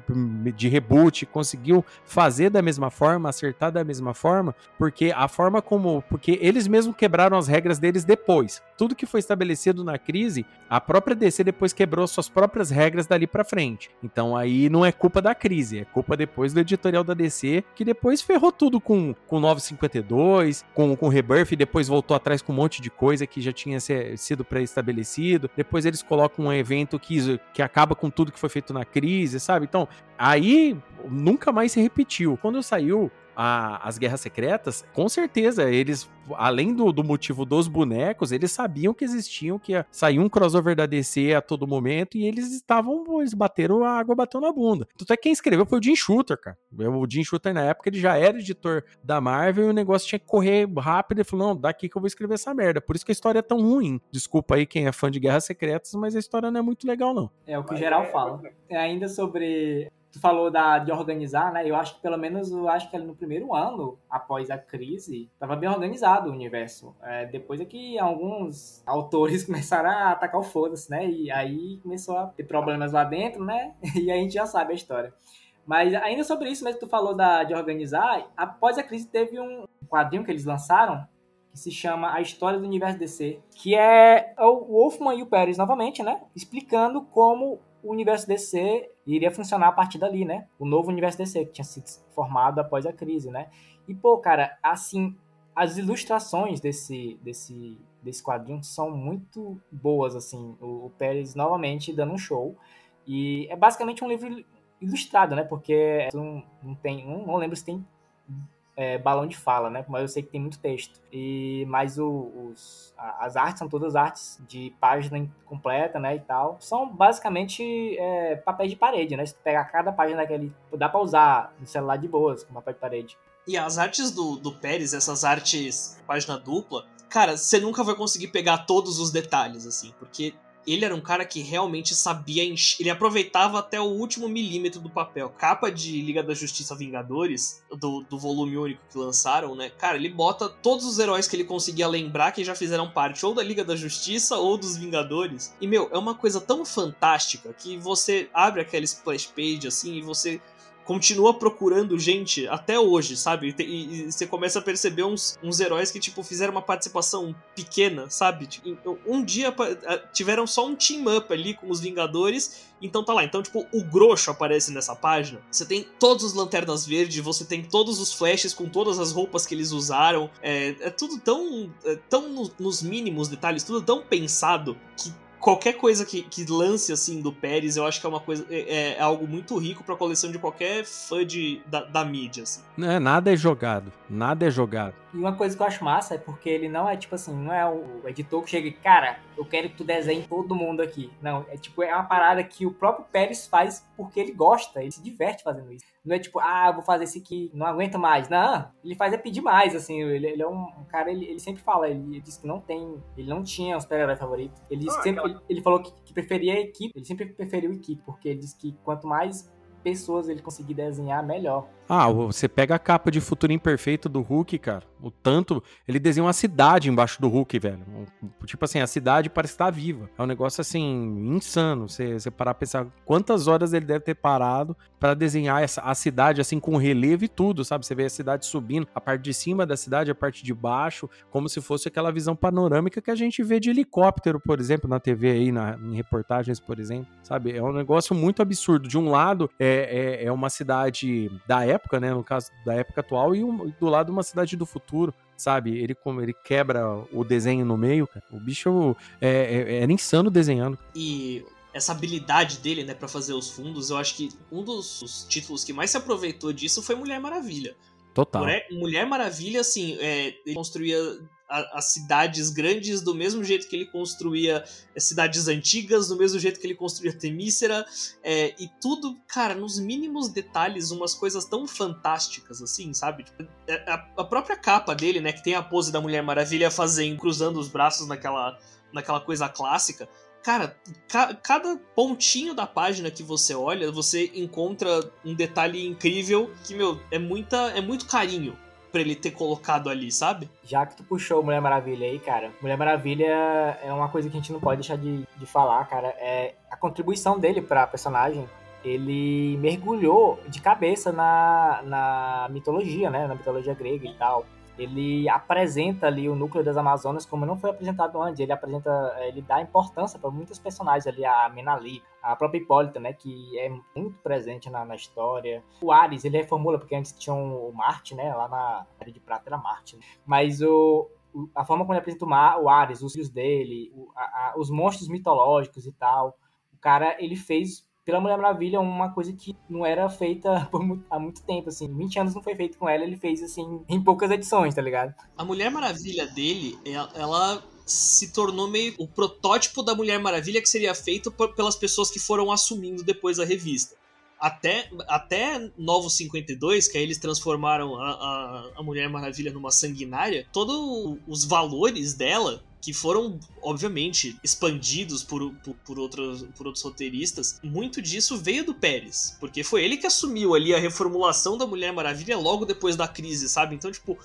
de reboot, conseguiu fazer da mesma forma, acertar da mesma forma, porque a forma como. Porque eles mesmos quebraram as regras deles depois. Tudo que foi estabelecido na crise, a própria DC depois quebrou suas próprias regras dali para frente. Então aí não é culpa da crise, é culpa depois do editorial da DC, que depois ferrou tudo com, com 952, com, com Rebirth, e depois voltou atrás com um monte de coisa que já tinha tinha sido pré-estabelecido. Depois eles colocam um evento que, que acaba com tudo que foi feito na crise, sabe? Então, aí nunca mais se repetiu. Quando saiu a, as guerras secretas, com certeza eles, além do, do, motivo dos bonecos, eles sabiam que existiam, que ia sair um crossover da DC a todo momento e eles estavam, eles bateram a água, bateu na bunda. Tanto é que quem escreveu foi o Jim Shooter, cara. O Jim Shooter na época ele já era editor da Marvel e o negócio tinha que correr rápido e falou: não, daqui que eu vou escrever essa merda. Por isso que a história é tão ruim. Desculpa aí quem é fã de Guerras Secretas, mas a história não é muito legal, não. É o que geral fala. É ainda sobre tu falou da, de organizar, né? Eu acho que pelo menos eu acho que no primeiro ano, após a crise, estava bem organizado o universo. É, depois é que alguns autores começaram a atacar o foda-se, né? E aí começou a ter problemas lá dentro, né? E a gente já sabe a história. Mas ainda sobre isso mesmo que tu falou da, de organizar, após a crise teve um quadrinho que eles lançaram que se chama A História do Universo DC, que é o Wolfman e o Pérez novamente, né? Explicando como o universo DC iria funcionar a partir dali, né? O novo universo DC que tinha sido formado após a crise, né? E pô, cara, assim, as ilustrações desse desse desse quadrinho são muito boas, assim. O, o Pérez novamente dando um show e é basicamente um livro ilustrado, né? Porque não, não tem, não, não lembro se tem é, balão de fala, né? Mas eu sei que tem muito texto. E mas os, as artes são todas artes de página completa, né? E tal. São basicamente é, papéis de parede, né? Se tu pegar cada página daquele, dá para usar no celular de boas com papel de parede. E as artes do, do Pérez, essas artes página dupla, cara, você nunca vai conseguir pegar todos os detalhes, assim, porque ele era um cara que realmente sabia encher, ele aproveitava até o último milímetro do papel. Capa de Liga da Justiça Vingadores, do, do volume único que lançaram, né? Cara, ele bota todos os heróis que ele conseguia lembrar que já fizeram parte ou da Liga da Justiça ou dos Vingadores. E, meu, é uma coisa tão fantástica que você abre aquela splash page assim e você continua procurando gente até hoje, sabe? E, você começa a perceber uns, uns heróis que, tipo, fizeram uma participação pequena, sabe? Tipo, um dia tiveram só um team-up ali com os Vingadores, então tá lá. Então, tipo, o Grosso aparece nessa página. Você tem todos os Lanternas Verdes, você tem todos os Flashes com todas as roupas que eles usaram. É, é tudo tão, é, tão no, nos mínimos detalhes, tudo tão pensado que qualquer coisa que, que lance assim do Pérez, eu acho que é uma coisa é, é algo muito rico para coleção de qualquer fã de, da, da mídia assim. É nada é jogado, nada é jogado. E uma coisa que eu acho massa é porque ele não é tipo assim, não é o editor que chega e, cara, eu quero que tu desenhe todo mundo aqui. Não, é tipo, é uma parada que o próprio Pérez faz porque ele gosta, ele se diverte fazendo isso. Não é tipo, ah, vou fazer esse aqui, não aguento mais. Não, ele faz é pedir mais, assim. Ele, ele é um, um cara, ele, ele, sempre fala, ele, ele diz que não tem, ele não tinha um super-herói favorito. Ele, ah, sempre, ele, ele, falou que, que preferia a equipe, ele sempre preferiu a equipe, porque ele diz que quanto mais pessoas ele conseguir desenhar, melhor. Ah, você pega a capa de Futuro Imperfeito do Hulk, cara. O tanto. Ele desenha uma cidade embaixo do Hulk, velho. Tipo assim, a cidade parece estar viva. É um negócio assim, insano. Você, você parar a pensar quantas horas ele deve ter parado para desenhar essa, a cidade, assim, com relevo e tudo, sabe? Você vê a cidade subindo, a parte de cima da cidade, a parte de baixo, como se fosse aquela visão panorâmica que a gente vê de helicóptero, por exemplo, na TV aí, na, em reportagens, por exemplo. Sabe? É um negócio muito absurdo. De um lado, é, é, é uma cidade da época época, né? No caso da época atual, e um, do lado uma cidade do futuro, sabe? Ele como ele quebra o desenho no meio, cara. O bicho é, é, era insano desenhando. E essa habilidade dele, né, para fazer os fundos, eu acho que um dos títulos que mais se aproveitou disso foi Mulher Maravilha. Total. Mulher, Maravilha, assim, é, ele construía as cidades grandes do mesmo jeito que ele construía as cidades antigas, do mesmo jeito que ele construía Temícera, é, e tudo, cara, nos mínimos detalhes, umas coisas tão fantásticas, assim, sabe? Tipo, é, a, a, própria capa dele, né, que tem a pose da Mulher Maravilha fazendo, cruzando os braços naquela, naquela coisa clássica, cara, ca cada pontinho da página que você olha, você encontra um detalhe incrível que, meu, é, muita, é muito carinho pra ele ter colocado ali, sabe? Já que tu puxou Mulher Maravilha aí, cara, Mulher Maravilha é uma coisa que a gente não pode deixar de, de falar, cara. É a contribuição dele pra personagem. Ele mergulhou de cabeça na, na mitologia, né? Na mitologia grega e tal ele apresenta ali o núcleo das Amazonas como não foi apresentado antes. Ele apresenta, ele dá importância para muitos personagens ali, a Menali, a própria Hipólita, né, que é muito presente na, na história. O Ares, ele reformula, porque antes tinha o Marte, né, lá na área de prata era Marte. Né? Mas o, a forma como ele apresenta o, Mar, o Ares, os filhos dele, o, a, a, os monstros mitológicos e tal, o cara, ele fez pela Mulher Maravilha uma coisa que não era feita muito, há muito tempo, assim. 20 anos não foi feito com ela, ele fez, assim, em poucas edições, tá ligado? A Mulher Maravilha dele, ela se tornou meio o protótipo da Mulher Maravilha que seria feito pelas pessoas que foram assumindo depois da revista. Até, até Novo 52, que aí eles transformaram a, a, a Mulher Maravilha numa sanguinária, todos os valores dela que foram, obviamente, expandidos por, por, por, outros, por outros roteiristas, muito disso veio do Pérez, porque foi ele que assumiu ali a reformulação da Mulher Maravilha logo depois da crise, sabe? Então, tipo,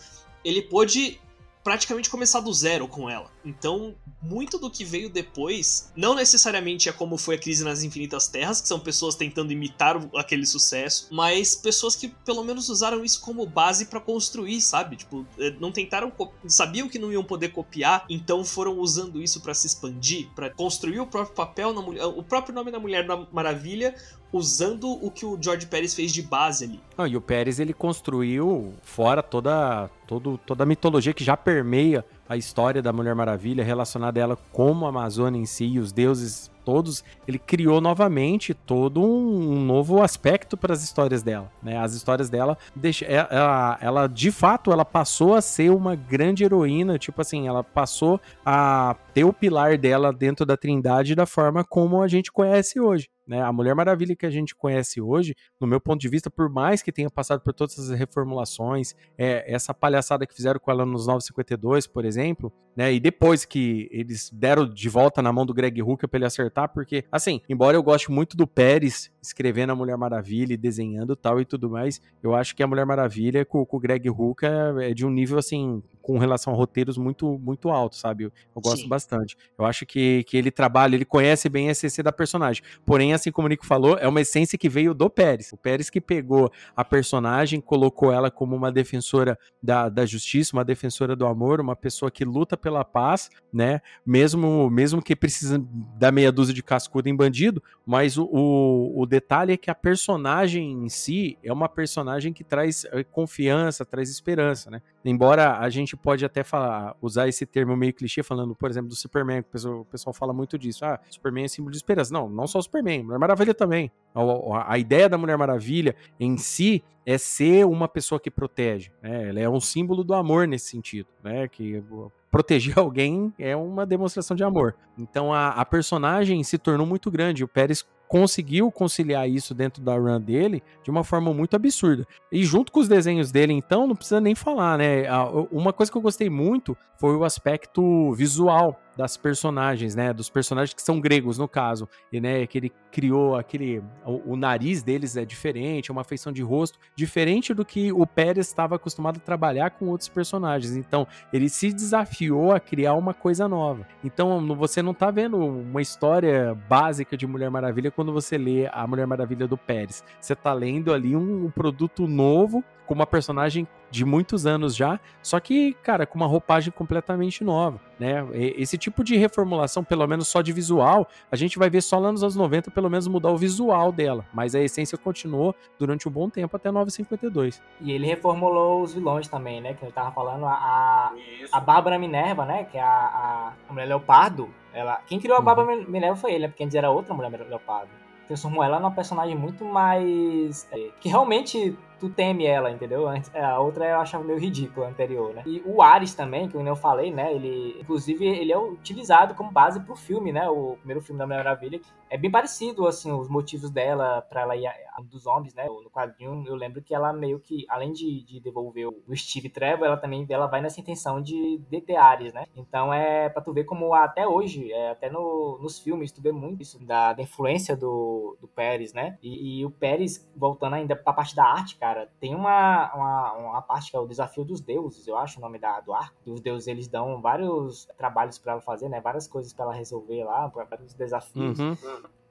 ele pôde praticamente começar do zero com ela. Então, muito do que veio depois, não necessariamente é como foi a crise nas Infinitas Terras, que são pessoas tentando imitar aquele sucesso, mas pessoas que pelo menos usaram isso como base para construir, sabe? Tipo, é, não tentaram, sabiam que não iam poder copiar, então foram usando isso para se expandir, para construir o próprio papel na mulher, o próprio nome da Mulher Maravilha, usando o que o George Pérez fez de base ali. Não, e o Pérez ele construiu fora toda, todo, toda a mitologia que já permeia a história da Mulher Maravilha, relacionada a ela como a Amazônia em si, e os deuses todos, ele criou novamente todo um, novo aspecto para as histórias dela, né? As histórias dela, deixa, é, ela, ela, de fato, ela passou a ser uma grande heroína, tipo assim, ela passou a ter o pilar dela dentro da Trindade da forma como a gente conhece hoje. Né? A Mulher Maravilha que a gente conhece hoje, no meu ponto de vista, por mais que tenha passado por todas essas reformulações, é, essa palhaçada que fizeram com ela nos 952, por exemplo, né? E depois que eles deram de volta na mão do Greg Hooker para ele acertar, porque, assim, embora eu goste muito do Pérez escrevendo a Mulher Maravilha e desenhando tal e tudo mais, eu acho que a Mulher Maravilha com, com o Greg Hooker é de um nível, assim, com relação a roteiros muito muito alto, sabe? Eu, eu gosto Sim. bastante. Eu acho que, que ele trabalha, ele conhece bem a essência da personagem. Porém, assim como o Nico falou, é uma essência que veio do Pérez. O Pérez que pegou a personagem, colocou ela como uma defensora da, da justiça, uma defensora do amor, uma pessoa que luta pela paz, né? Mesmo, mesmo que precisa da meia dúzia de cascudo em bandido, mas o, o, o detalhe é que a personagem em si é uma personagem que traz eh, confiança, traz esperança, né? Embora a gente pode até falar, usar esse termo meio clichê, falando, por exemplo, do Superman, que o pessoal, o pessoal fala muito disso. Ah, Superman é símbolo de esperança. Não, não só o Superman, Mulher Maravilha também. A, a, ideia da Mulher Maravilha em si é ser uma pessoa que protege. Né? Ela é um símbolo do amor nesse sentido, né? Que proteger alguém é uma demonstração de amor. Então a, a personagem se tornou muito grande. O Pérez conseguiu conciliar isso dentro da run dele de uma forma muito absurda. E junto com os desenhos dele, então, não precisa nem falar, né? Uma coisa que eu gostei muito foi o aspecto visual das personagens, né? Dos personagens que são gregos, no caso. E, né, que ele criou aquele. O, o, nariz deles é diferente, é uma feição de rosto diferente do que o Pérez estava acostumado a trabalhar com outros personagens. Então, ele se desafiou a criar uma coisa nova. Então, você não tá vendo uma história básica de Mulher Maravilha quando você lê a Mulher Maravilha do Pérez. Você tá lendo ali um, um produto novo com uma personagem de muitos anos já, só que, cara, com uma roupagem completamente nova, né? Esse tipo de reformulação, pelo menos só de visual, a gente vai ver só lá nos anos 90, pelo menos mudar o visual dela, mas a essência continuou durante um bom tempo até 952. E ele reformulou os vilões também, né? Que eu tava falando, a, a Bárbara Minerva, né? Que é a, a mulher leopardo, ela, quem criou a Bárbara uhum. Minerva foi ele, né? Porque antes era outra mulher leopardo transformou ela numa personagem muito mais. É, que realmente tu teme ela, entendeu? É, a outra eu achava meio ridícula, a anterior, né? E o Ares também, que eu falei, né? Ele, inclusive, ele é utilizado como base pro filme, né? O primeiro filme da Mulher Maravilha. É bem parecido, assim, os motivos dela para ela ir a, dos homens, né? No quadrinho, eu lembro que ela meio que, além de, de devolver o Steve Trevor, ela também ela vai nessa intenção de deter Ares, né? Então é pra tu ver como até hoje, é, até no, nos filmes, tu vê muito isso da, da influência do, do Pérez, né? E, e o Pérez, voltando ainda pra parte da arte, cara, cara, tem uma, uma, uma, parte que é o desafio dos deuses, eu acho o nome da, do arco. E os deuses eles dão vários trabalhos para ela fazer, né? Várias coisas para ela resolver lá, vários desafios. Uhum.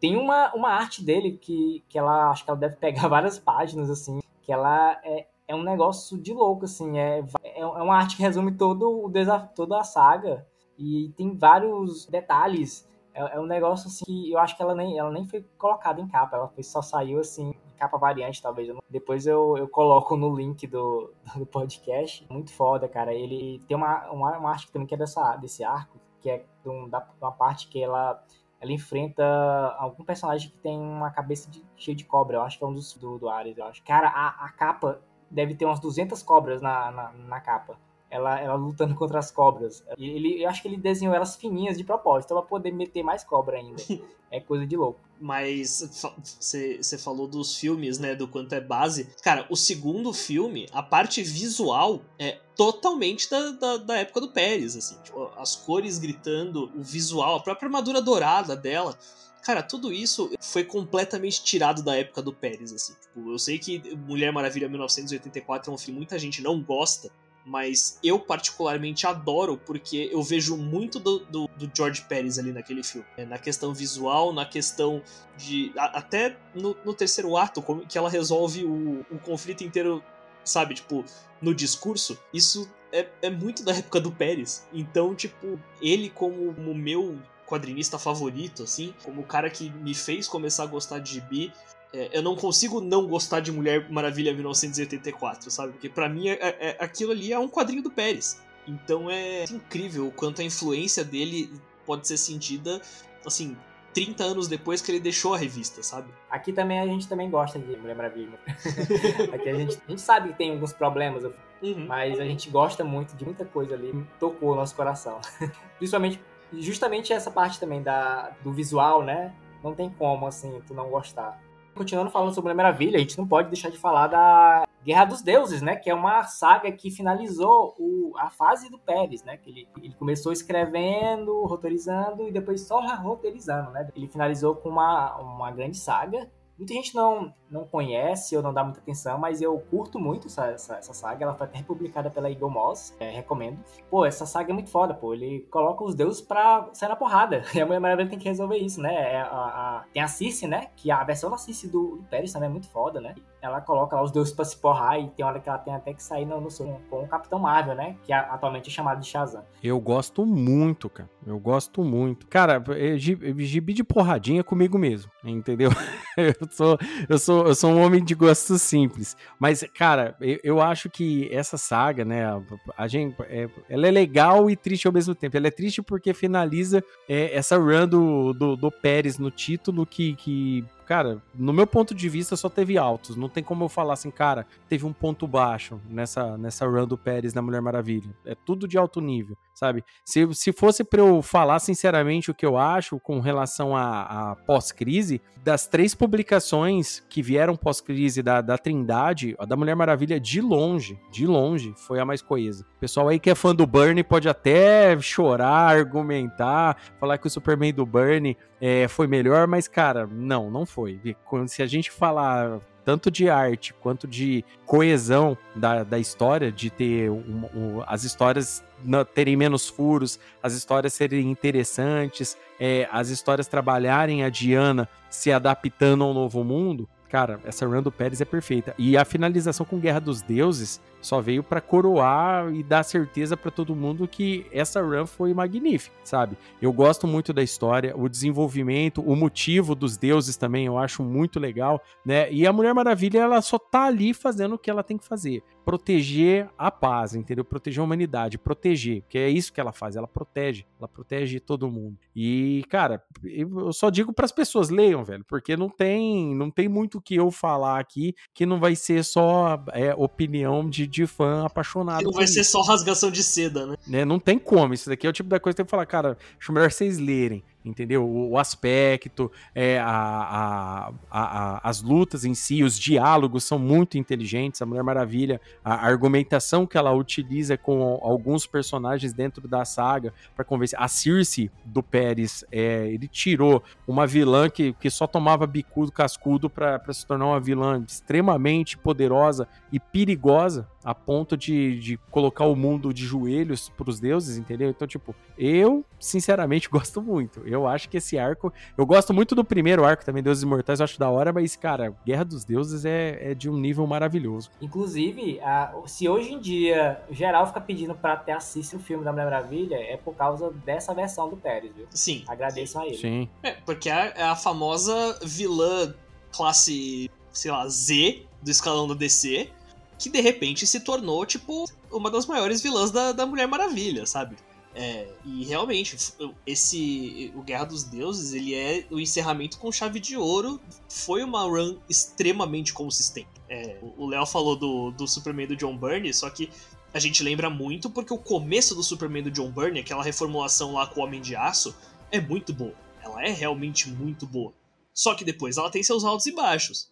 Tem uma, uma arte dele que, que ela acho que ela deve pegar várias páginas, assim, que ela é, é um negócio de louco, assim. É, é, é uma arte que resume todo o desafio, toda a saga. E tem vários detalhes. É, é um negócio assim que eu acho que ela nem, ela nem foi colocada em capa, ela foi, só saiu assim capa variante, talvez. Depois eu, eu coloco no link do, do podcast. Muito foda, cara. Ele tem uma, uma, uma arte também que é dessa, desse arco, que é de, um, da, uma parte que ela ela enfrenta algum personagem que tem uma cabeça de, cheia de cobra. Eu acho que é um dos do, do Ares, eu acho. Cara, a, a capa deve ter umas 200 cobras na, na, na capa ela, ela lutando contra as cobras. Ele, eu acho que ele desenhou elas fininhas de propósito, pra poder meter mais cobra ainda. É coisa de louco. Mas você falou dos filmes, né? Do quanto é base. Cara, o segundo filme, a parte visual é totalmente da, da, da época do Pérez, assim. Tipo, as cores gritando, o visual, a própria armadura dourada dela. Cara, tudo isso foi completamente tirado da época do Pérez, assim. Tipo, eu sei que Mulher Maravilha 1984 é um filme que muita gente não gosta, mas eu particularmente adoro porque eu vejo muito do, do, do George Pérez ali naquele filme. É, na questão visual, na questão de. A, até no, no, terceiro ato, como que ela resolve o, o conflito inteiro, sabe, tipo, no discurso. Isso é, é muito da época do Pérez. Então, tipo, ele como o meu quadrinista favorito, assim, como o cara que me fez começar a gostar de gibi, é, eu não consigo não gostar de Mulher Maravilha 1984, sabe? Porque para mim é, é, aquilo ali é um quadrinho do Pérez. Então é incrível o quanto a influência dele pode ser sentida, assim, 30 anos depois que ele deixou a revista, sabe? Aqui também a gente também gosta de Mulher Maravilha. Aqui a gente, a gente sabe que tem alguns problemas, uhum. mas a gente gosta muito de muita coisa ali. Tocou o nosso coração. Principalmente, justamente essa parte também da, do visual, né? Não tem como, assim, tu não gostar. Continuando falando sobre Mulher Maravilha, a gente não pode deixar de falar da Guerra dos Deuses, né? Que é uma saga que finalizou o, a fase do Pérez, né? Que ele, ele começou escrevendo, roteirizando e depois só roteirizando, né? Ele finalizou com uma, uma grande saga Muita gente não, não conhece ou não dá muita atenção, mas eu curto muito essa, essa, essa saga. Ela foi até republicada pela Eagle Moss, é, recomendo. Pô, essa saga é muito foda, pô. Ele coloca os deuses pra sair na porrada. E a Mulher Maravilha tem que resolver isso, né? É, a, a, tem a Circe, né? Que a versão da Circe do, do Pérez também é muito foda, né? Ela coloca lá os deuses pra se porrar e tem hora que ela tem até que sair no, no com o Capitão Marvel, né? Que atualmente é chamado de Shazam. Eu gosto muito, cara. Eu gosto muito. Cara, é, gibi de porradinha comigo mesmo, entendeu? eu sou, eu sou, eu sou um homem de gostos simples. Mas, cara, eu, eu acho que essa saga, né, a, gente, é, ela é legal e triste ao mesmo tempo. Ela é triste porque finaliza é, essa run do, do, do Pérez no título que, que cara, no meu ponto de vista só teve altos. Não tem como eu falar assim, cara, teve um ponto baixo nessa, nessa run do Pérez na Mulher Maravilha. É tudo de alto nível, sabe? Se, se fosse para eu falar sinceramente o que eu acho com relação a pós-crise, das três publicações que vieram pós-crise da, da Trindade, a da Mulher Maravilha de longe, de longe, foi a mais coesa. O pessoal aí que é fã do Burnie pode até chorar, argumentar, falar que o Superman do Burnie é, foi melhor, mas, cara, não, não foi. Se a gente falar tanto de arte quanto de coesão da, da história, de ter um, um, as histórias terem menos furos, as histórias serem interessantes, é, as histórias trabalharem a Diana se adaptando ao novo mundo, cara, essa run do Pérez é perfeita. E a finalização com Guerra dos Deuses só veio para coroar e dar certeza para todo mundo que essa run foi magnífica, sabe? Eu gosto muito da história, o desenvolvimento, o motivo dos deuses também eu acho muito legal, né? E a Mulher Maravilha ela só tá ali fazendo o que ela tem que fazer, proteger a paz, entendeu? Proteger a humanidade, proteger, que é isso que ela faz, ela protege, ela protege todo mundo. E, cara, eu só digo para as pessoas leiam, velho, porque não tem, não tem muito o que eu falar aqui que não vai ser só é, opinião de de fã apaixonado. não vai ser só rasgação de seda, né? né? Não tem como. Isso daqui é o tipo da coisa que tem que falar, cara, acho melhor vocês lerem entendeu? O, o aspecto, é, a, a, a, as lutas em si, os diálogos são muito inteligentes. A Mulher Maravilha, a argumentação que ela utiliza com alguns personagens dentro da saga para convencer. A Circe do Pérez, é, ele tirou uma vilã que, que só tomava bicudo, cascudo para se tornar uma vilã extremamente poderosa e perigosa a ponto de, de colocar o mundo de joelhos para os deuses, entendeu? Então, tipo, eu sinceramente gosto muito. Eu acho que esse arco. Eu gosto muito do primeiro arco também, Deuses Imortais, eu acho da hora, mas, cara, Guerra dos Deuses é, é de um nível maravilhoso. Inclusive, a, se hoje em dia geral fica pedindo pra ter assistir o filme da Mulher Maravilha, é por causa dessa versão do Pérez, viu? Sim. Agradeço sim. a ele. Sim. É, porque é, é a famosa vilã classe, sei lá, Z do escalão da DC que de repente se tornou, tipo, uma das maiores vilãs da, da Mulher Maravilha, sabe? É, e realmente, esse o Guerra dos Deuses, ele é o encerramento com chave de ouro. Foi uma run extremamente consistente. É, o Léo falou do, do Superman do John Byrne, só que a gente lembra muito porque o começo do Superman do John Byrne, aquela reformulação lá com o Homem de Aço, é muito boa. Ela é realmente muito boa. Só que depois ela tem seus altos e baixos.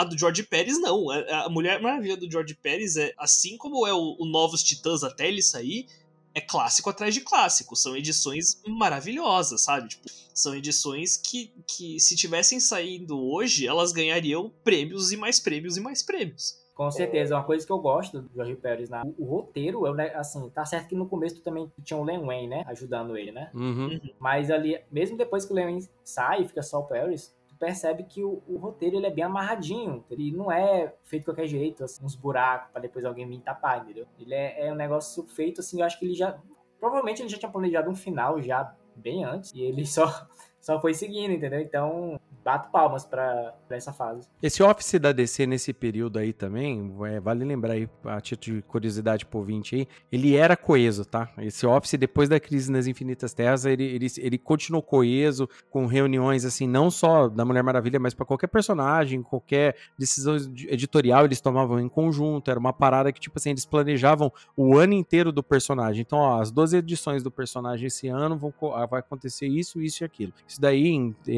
A do George Pérez, não. A, Mulher Maravilha do George Pérez é assim como é o, o Novos Titãs até ele sair, é clássico atrás de clássico. São edições maravilhosas, sabe? Tipo, são edições que, que, se tivessem saído hoje, elas ganhariam prêmios e mais prêmios e mais prêmios. Com certeza, é uma coisa que eu gosto do Jorge Pérez. Né? O, o roteiro, eu, né, assim, tá certo que no começo tu também tinha o Len Wayne, né? Ajudando ele, né? Uhum. Mas ali, mesmo depois que o Len Wayne sai e fica só o Pérez, percebe que o, o, roteiro ele é bem amarradinho. Ele não é feito de qualquer jeito, assim, uns buracos para depois alguém vir tapar, entendeu? Ele é, é, um negócio feito assim, eu acho que ele já. Provavelmente ele já tinha planejado um final já bem antes. E ele só, só foi seguindo, entendeu? Então, bato palmas pra essa fase. Esse Office da DC nesse período aí também, é, vale lembrar aí, a título de curiosidade por 20 aí, ele era coeso, tá? Esse Office, depois da crise nas Infinitas Terras, ele, ele, ele continuou coeso, com reuniões, assim, não só da Mulher Maravilha, mas para qualquer personagem, qualquer decisão editorial, eles tomavam em conjunto, era uma parada que, tipo assim, eles planejavam o ano inteiro do personagem. Então, ó, as 12 edições do personagem esse ano vão, ah, vai acontecer isso, isso e aquilo. Isso daí é,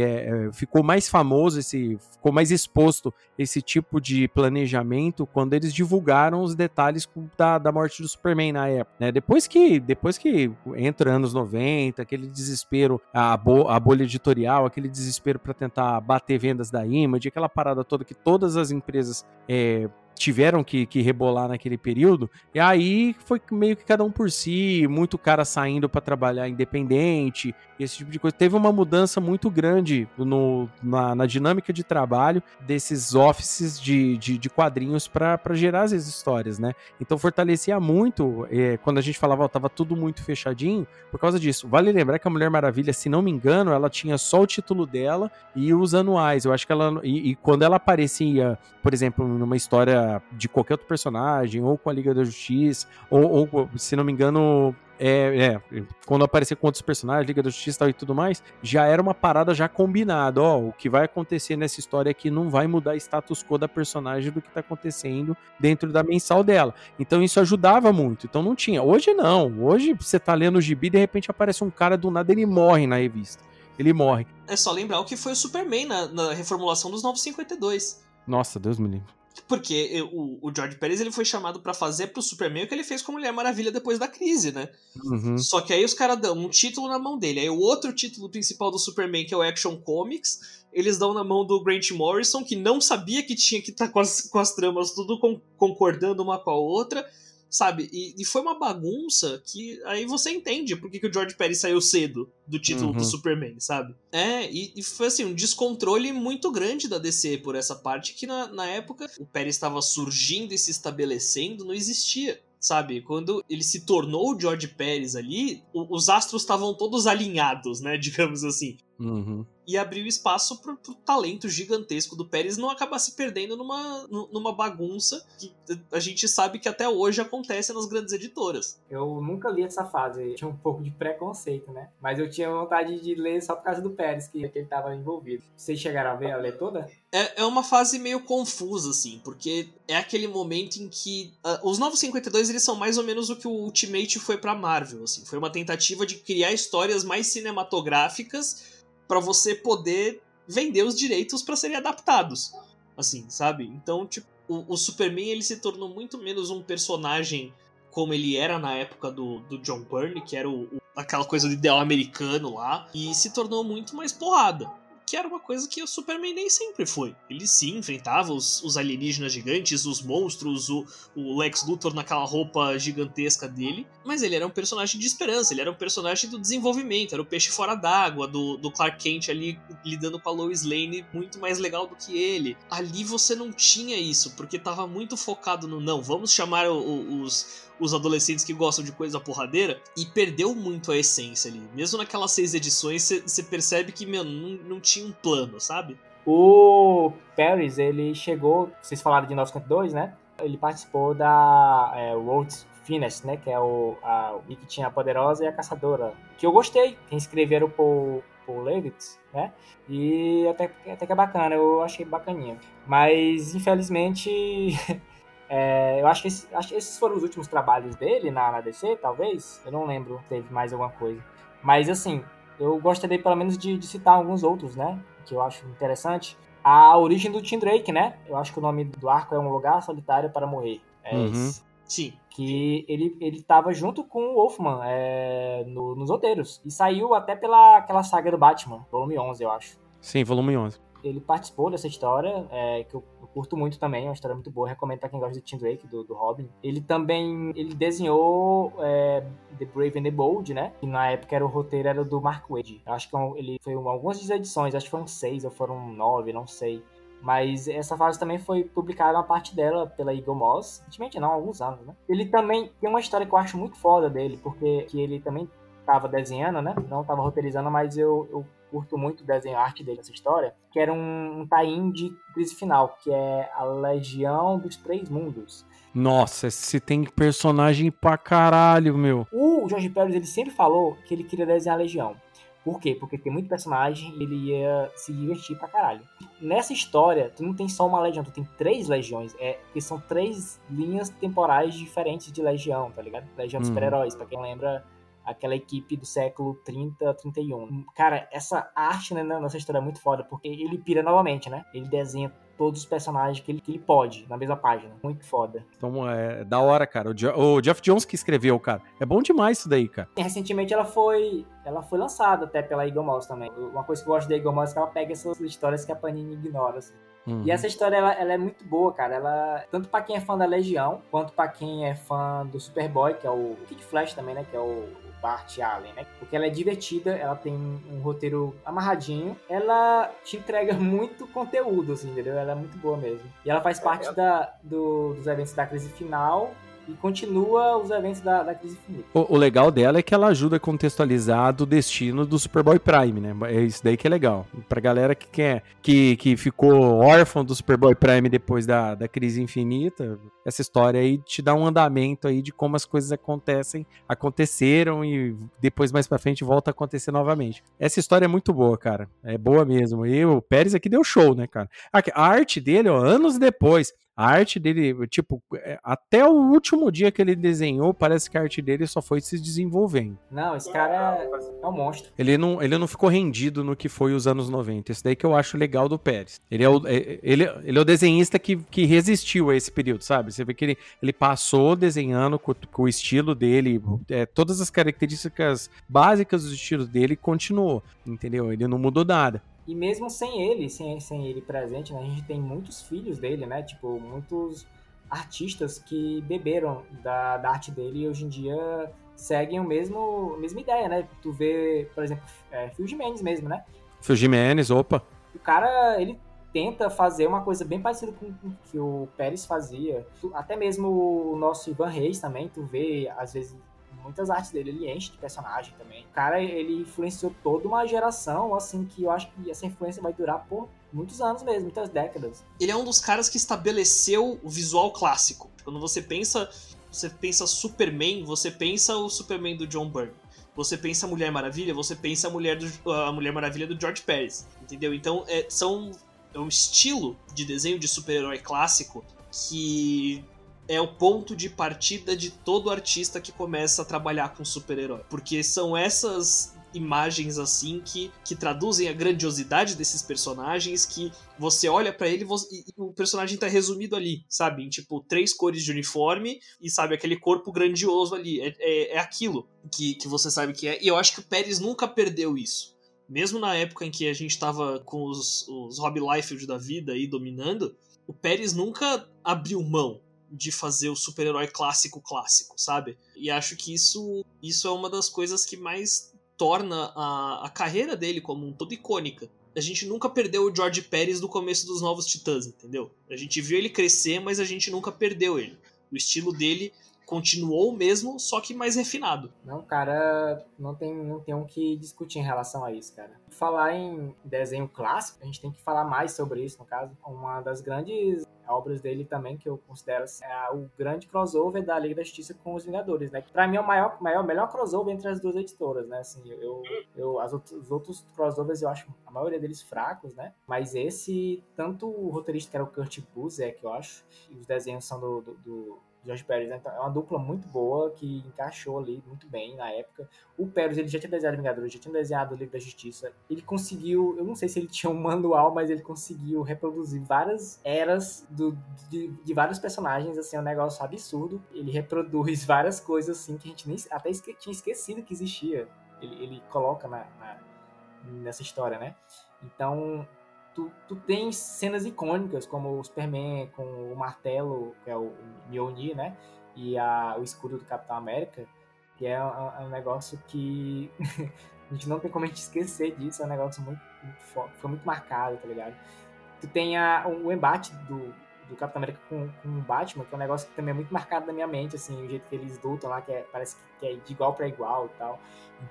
é, ficou mais famoso, esse, ficou mais exposto esse tipo de planejamento quando eles divulgaram os detalhes da, da morte do Superman na época. Né? Depois que depois que entra anos 90, aquele desespero, a, bo, a bolha editorial, aquele desespero para tentar bater vendas da Image, aquela parada toda que todas as empresas é, tiveram que, que rebolar naquele período. E aí foi meio que cada um por si, muito cara saindo para trabalhar independente, esse tipo de coisa. Teve uma mudança muito grande no, na, na dinâmica de trabalho desses offices de, de, de quadrinhos para gerar as histórias, né? Então fortalecia muito é, quando a gente falava, ó, tava tudo muito fechadinho, por causa disso. Vale lembrar que a Mulher Maravilha, se não me engano, ela tinha só o título dela e os anuais. Eu acho que ela. E, e quando ela aparecia, por exemplo, numa história de qualquer outro personagem, ou com a Liga da Justiça, ou, ou se não me engano, é, é, quando aparecer com outros personagens, Liga da Justiça e tudo mais, já era uma parada já combinada. Ó, o que vai acontecer nessa história aqui não vai mudar status quo da personagem do que tá acontecendo dentro da mensal dela. Então isso ajudava muito. Então não tinha. Hoje não. Hoje você tá lendo o gibi de repente aparece um cara do nada ele morre na revista. Ele morre. É só lembrar o que foi o Superman na, na reformulação dos 952. Nossa, Deus me livre. Porque o, o George Pérez ele foi chamado para fazer pro Superman o que ele fez com a Mulher Maravilha depois da crise, né? Uhum. Só que aí os caras dão um título na mão dele. Aí o outro título principal do Superman, que é o Action Comics, eles dão na mão do Grant Morrison, que não sabia que tinha que estar tá com, as, com as tramas tudo concordando uma com a outra sabe? E, e, foi uma bagunça que aí você entende por que, que o George Pérez saiu cedo do título uhum. do Superman, sabe? É, e, e, foi assim, um descontrole muito grande da DC por essa parte que na, na época o Pérez estava surgindo e se estabelecendo, não existia sabe? Quando ele se tornou o George Pérez ali, o, os astros estavam todos alinhados, né? Digamos assim. Uhum. E abriu espaço pro, pro talento gigantesco do Pérez não acabar se perdendo numa, numa bagunça que a gente sabe que até hoje acontece nas grandes editoras. Eu nunca li essa fase, eu tinha um pouco de preconceito, né? Mas eu tinha vontade de ler só por causa do Pérez, que, que ele tava envolvido. Vocês chegaram a ver a ler toda? É, é uma fase meio confusa, assim, porque é aquele momento em que. Uh, os Novos 52 eles são mais ou menos o que o Ultimate foi pra Marvel, assim. Foi uma tentativa de criar histórias mais cinematográficas para você poder vender os direitos para serem adaptados. Assim, sabe? Então, tipo, o, o, Superman ele se tornou muito menos um personagem como ele era na época do, do John Byrne, que era o, o, aquela coisa do ideal americano lá, e se tornou muito mais porrada que era uma coisa que o Superman nem sempre foi. Ele sim enfrentava os, os alienígenas gigantes, os monstros, o, o, Lex Luthor naquela roupa gigantesca dele, mas ele era um personagem de esperança, ele era um personagem do desenvolvimento, era o peixe fora d'água, do, do Clark Kent ali lidando com a Lois Lane muito mais legal do que ele. Ali você não tinha isso, porque tava muito focado no não, vamos chamar o, os os adolescentes que gostam de coisa porradeira e perdeu muito a essência ali. Mesmo naquelas seis edições, você percebe que, meu, não, não tinha um plano, sabe? O Paris, ele chegou, vocês falaram de 952, né? Ele participou da é, World's Finest, né? Que é o, a, o que tinha a Poderosa e a Caçadora. Que eu gostei, quem escreveram por, por Levitz, né? E até, até que é bacana, eu achei bacaninha. Mas, infelizmente, É, eu acho que, esse, acho que esses foram os últimos trabalhos dele na, na DC, talvez. Eu não lembro se teve mais alguma coisa. Mas, assim, eu gostaria pelo menos de, de, citar alguns outros, né? Que eu acho interessante. A origem do Tim Drake, né? Eu acho que o nome do arco é Um Lugar Solitário para Morrer. É uhum. Esse. Sim. Que ele, ele tava junto com o Wolfman é, no, nos roteiros. E saiu até pela aquela saga do Batman, volume 11, eu acho. Sim, volume 11 ele participou dessa história, é, que eu, eu, curto muito também, é uma história muito boa, recomendo pra quem gosta de Tim Drake, do, do Robin. Ele também, ele desenhou é, The Brave and the Bold, né? Que na época era o roteiro era do Mark. Eu acho que é ele foi algumas edições, acho que foram seis ou foram nove, não sei. Mas essa fase também foi publicada uma parte dela pela Eagle Moss, recentemente não, há alguns anos, né? Ele também tem uma história que eu acho muito foda dele, porque que ele também tava desenhando, né? Não tava roteirizando, mas eu, eu curto muito o desenho arte dele nessa história, que era um, um tie-in de crise final, que é a Legião dos Três Mundos. Nossa, esse tem personagem pra caralho, meu. O Jorge Pérez, ele sempre falou que ele queria desenhar a Legião. Por quê? Porque tem muito personagem e ele ia se divertir pra caralho. Nessa história, tu não tem só uma legião, tu tem três legiões. É, que são três linhas temporais diferentes de legião, tá ligado? Legião dos Uhum. super-heróis, pra quem lembra aquela equipe do século 30, 31. Cara, essa arte né, nessa história é muito foda, porque ele pira novamente, né? Ele desenha todos os personagens que ele, que ele pode na mesma página. Muito foda. Então é da hora, cara. O, Jo- o Jeff Jones que escreveu, cara. É bom demais isso daí, cara. Recentemente ela foi ela foi lançada até pela Eagle Mouse também. Uma coisa que eu gosto da Eagle Mouse é que ela pega essas histórias que a Panini ignora. assim. Uhum. E essa história ela, ela é muito boa, cara. Ela tanto pra quem é fã da Legião, quanto pra quem é fã do Superboy, que é o Kid Flash também, né, que é o Bart Allen, né? Porque ela é divertida, ela tem um roteiro amarradinho, ela te entrega muito conteúdo, assim, entendeu? Ela é muito boa mesmo. E ela faz parte da, do- dos eventos da crise final e continua os eventos da, da crise infinita. O, o legal dela é que ela ajuda a contextualizar do destino do Superboy Prime, né? É isso daí que é legal. Pra galera que quer, que, que ficou órfão do Superboy Prime depois da, da crise infinita, essa história aí te dá um andamento aí de como as coisas acontecem, aconteceram e depois mais pra frente volta a acontecer novamente. Essa história é muito boa, cara. É boa mesmo. E o Pérez aqui deu show, né, cara? A a arte dele, ó, anos depois, a arte dele, tipo, é, até o último dia que ele desenhou, parece que a arte dele só foi se desenvolvendo. Não, esse cara é, é um monstro. Ele não, ele não ficou rendido no que foi os anos 90. Isso daí que eu acho legal do Pérez. Ele é o, é- ele, ele é o desenhista que, que resistiu a esse período, sabe? Você vê que ele, ele passou desenhando com, com o estilo dele, é, todas as características básicas do estilo dele, continuou, entendeu? Ele não mudou nada. E mesmo sem ele, sem, sem ele presente, né, a gente tem muitos filhos dele, né? Tipo, muitos artistas que beberam da, da arte dele e hoje em dia seguem o mesmo, a mesma ideia, né? Tu vê, por exemplo, é, Phil Jimenez mesmo, né? Phil Jimenez, opa. O cara, ele tenta fazer uma coisa bem parecida com o que o Pérez fazia. Até mesmo o nosso Ivan Reis também, tu vê, às vezes, muitas artes dele, ele enche de personagem também. O cara, ele influenciou toda uma geração, assim, que eu acho que essa influência vai durar por muitos anos mesmo, muitas décadas. ele é um dos caras que estabeleceu o visual clássico. Quando você pensa, você pensa Superman, você pensa o Superman do John Byrne. Você pensa Mulher Maravilha, você pensa a Mulher, do, a Mulher Maravilha do George Pérez, entendeu? Então é, são é um estilo de desenho de super-herói clássico que é o ponto de partida de todo artista que começa a trabalhar com super-herói. Porque são essas imagens assim que, que traduzem a grandiosidade desses personagens que você olha pra ele você- e o personagem tá resumido ali, sabe? Em tipo três cores de uniforme e sabe aquele corpo grandioso ali. É, é, é aquilo que, que você sabe que é. E eu acho que o Pérez nunca perdeu isso. Mesmo na época em que a gente tava com os, os Rob Liefeld da vida aí dominando, o Pérez nunca abriu mão de fazer o super-herói clássico clássico, sabe? E acho que isso, isso é uma das coisas que mais torna a, a carreira dele como um todo icônica. A gente nunca perdeu o George Pérez do começo dos Novos Titãs, entendeu? A gente viu ele crescer, mas a gente nunca perdeu ele. O estilo dele continuou o mesmo, só que mais refinado. Não, cara, não tem, não tem um que discutir em relação a isso, cara. Falar em desenho clássico, a gente tem que falar mais sobre isso, no caso. Uma das grandes obras dele também, que eu considero assim, é o grande crossover da Liga da Justiça com os Vingadores, né? Pra mim é o maior, maior, melhor crossover entre as duas editoras, né? Assim, eu, eu, as outros, os outros crossovers eu acho a maioria deles fracos, né? Mas esse, tanto o roteirista que era o Kurt Busiek, eu acho, e os desenhos são do, do, do Jorge Pérez, né? Então, é uma dupla muito boa que encaixou ali muito bem na época. O Pérez, ele já tinha desenhado Vingadores, já tinha desenhado o Livro da Justiça. Ele conseguiu, eu não sei se ele tinha um manual, mas ele conseguiu reproduzir várias eras do, de, de vários personagens, assim, é um negócio absurdo. Ele reproduz várias coisas, assim, que a gente nem até esque, tinha esquecido que existia. Ele, ele coloca na, na, nessa história, né? Então, Tu, tu tens cenas icônicas, como o Superman com o martelo, que é o Mjolnir, né? E a, o escudo do Capitão América, que é um, um negócio que a gente não tem como a gente esquecer disso, é um negócio muito, muito foi muito marcado, tá ligado? Tu tem a, o embate do, do Capitão América com, com o Batman, que é um negócio que também é muito marcado na minha mente, assim, o jeito que eles lutam lá, que é, parece que é de igual para igual e tal.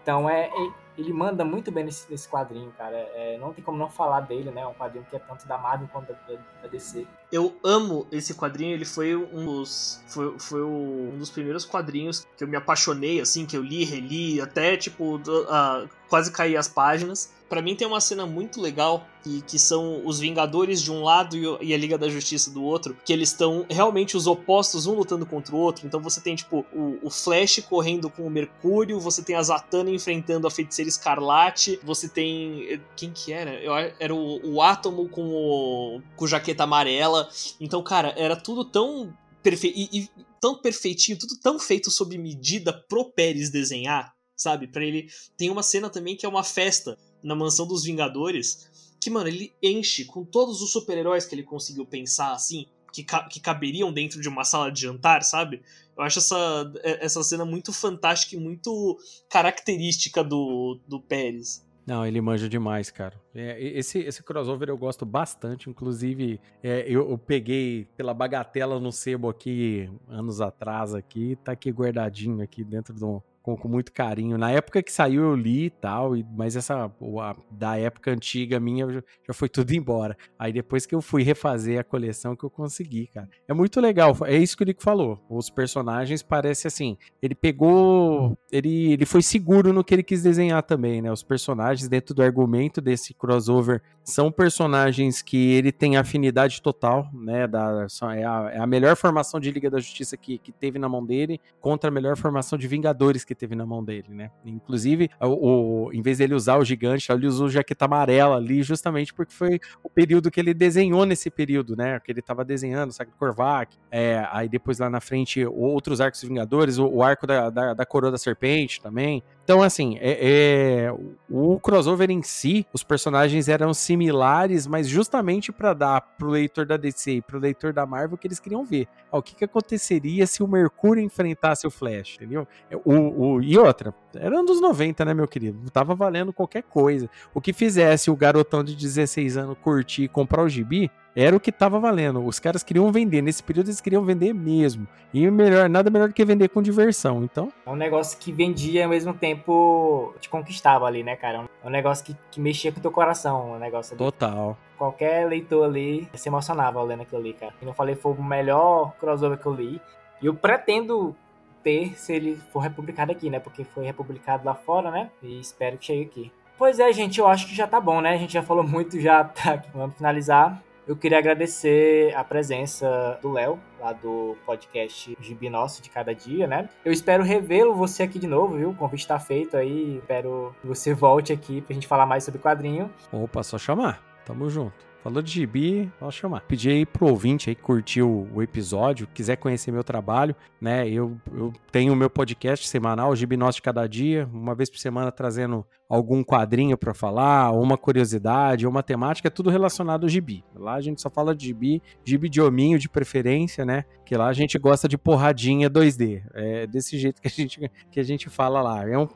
Então é, é ele manda muito bem nesse, nesse quadrinho, cara. É, não tem como não falar dele, né? É um quadrinho que é tanto da Marvel quanto da, da, DC. Eu amo esse quadrinho, ele foi um dos. Foi, foi um dos primeiros quadrinhos que eu me apaixonei, assim, que eu li, reli, até tipo, uh, quase caí as páginas. Para mim tem uma cena muito legal que, que são os Vingadores de um lado e a Liga da Justiça do outro, que eles estão realmente os opostos, um lutando contra o outro. Então você tem, tipo, o, o Flash correndo com o Mercúrio, você tem a Zatanna enfrentando a Feiticeira Escarlate, você tem. Eh, quem que era? Eu, era o, o Átomo com o. com jaqueta amarela. Então, cara, era tudo tão perfeito. E, e, tão perfeitinho, tudo tão feito sob medida pro Pérez desenhar, sabe? Para ele. Tem uma cena também que é uma festa na mansão dos Vingadores, que, mano, ele enche com todos os super-heróis que ele conseguiu pensar, assim, que, ca que caberiam dentro de uma sala de jantar, sabe? Eu acho essa, é, essa cena muito fantástica e muito característica do, do Pérez. Não, ele manja demais, cara. É, esse, esse crossover eu gosto bastante. Inclusive, é, eu, eu, peguei pela bagatela no sebo aqui anos atrás aqui, tá aqui guardadinho aqui dentro do, com, com, muito carinho. Na época que saiu eu li e tal, mas essa a, da época antiga minha já, já foi tudo embora. Aí depois que eu fui refazer a coleção que eu consegui, cara. É muito legal, é isso que o Nico falou. Os personagens parece assim, ele pegou, ele, ele foi seguro no que ele quis desenhar também, né? Os personagens dentro do argumento desse crossover são personagens que ele tem afinidade total, né? Da, é, a, é a melhor formação de Liga da Justiça que, que teve na mão dele contra a melhor formação de Vingadores que teve na mão dele, né? Inclusive, o, o em vez dele usar o gigante, ele usou jaqueta amarela ali, justamente porque foi o período que ele desenhou nesse período, né? Que ele estava desenhando, sabe, Korvac, é, aí depois lá na frente outros arcos Vingadores, o, o arco da, da, da coroa da serpente também. Então, assim, é, é, o crossover em si, os personagens eram similares, mas justamente para dar pro leitor da DC e pro leitor da Marvel que eles queriam ver. Ó, o que, que aconteceria se o Mercúrio enfrentasse o Flash, entendeu? O, o, e outra, era dos 90, né, meu querido? Tava valendo qualquer coisa. O que fizesse o garotão de 16 anos curtir e comprar o gibi, era o que tava valendo. Os caras queriam vender. Nesse período eles queriam vender mesmo. E melhor, nada melhor do que vender com diversão. Então. É um negócio que vendia e ao mesmo tempo te conquistava ali, né, cara? É um negócio que, que mexia com o teu coração. Um negócio Total. Qualquer leitor ali se emocionava lendo aquilo ali, cara. Como eu falei, foi o melhor crossover que eu li. E eu pretendo ter se ele for republicado aqui, né? Porque foi republicado lá fora, né? E espero que chegue aqui. Pois é, gente, eu acho que já tá bom, né? A gente já falou muito, já tá aqui. Vamos finalizar. Eu queria agradecer a presença do Léo, lá do podcast Gibi Nosso de Cada Dia, né? Eu espero revê-lo você aqui de novo, viu? O convite tá feito aí. Espero que você volte aqui pra gente falar mais sobre quadrinho. Opa, só chamar. Tamo junto. Falou de gibi, posso chamar. Pedi aí pro ouvinte aí que curtiu o episódio, quiser conhecer meu trabalho, né? Eu, eu tenho o meu podcast semanal, Gibi Nosso de Cada Dia, uma vez por semana trazendo algum quadrinho para falar, uma curiosidade, uma temática, é tudo relacionado ao gibi. Lá a gente só fala de gibi, gibi de hominho de preferência, né? Que lá a gente gosta de porradinha 2D. É desse jeito que a gente, que a gente fala lá. É um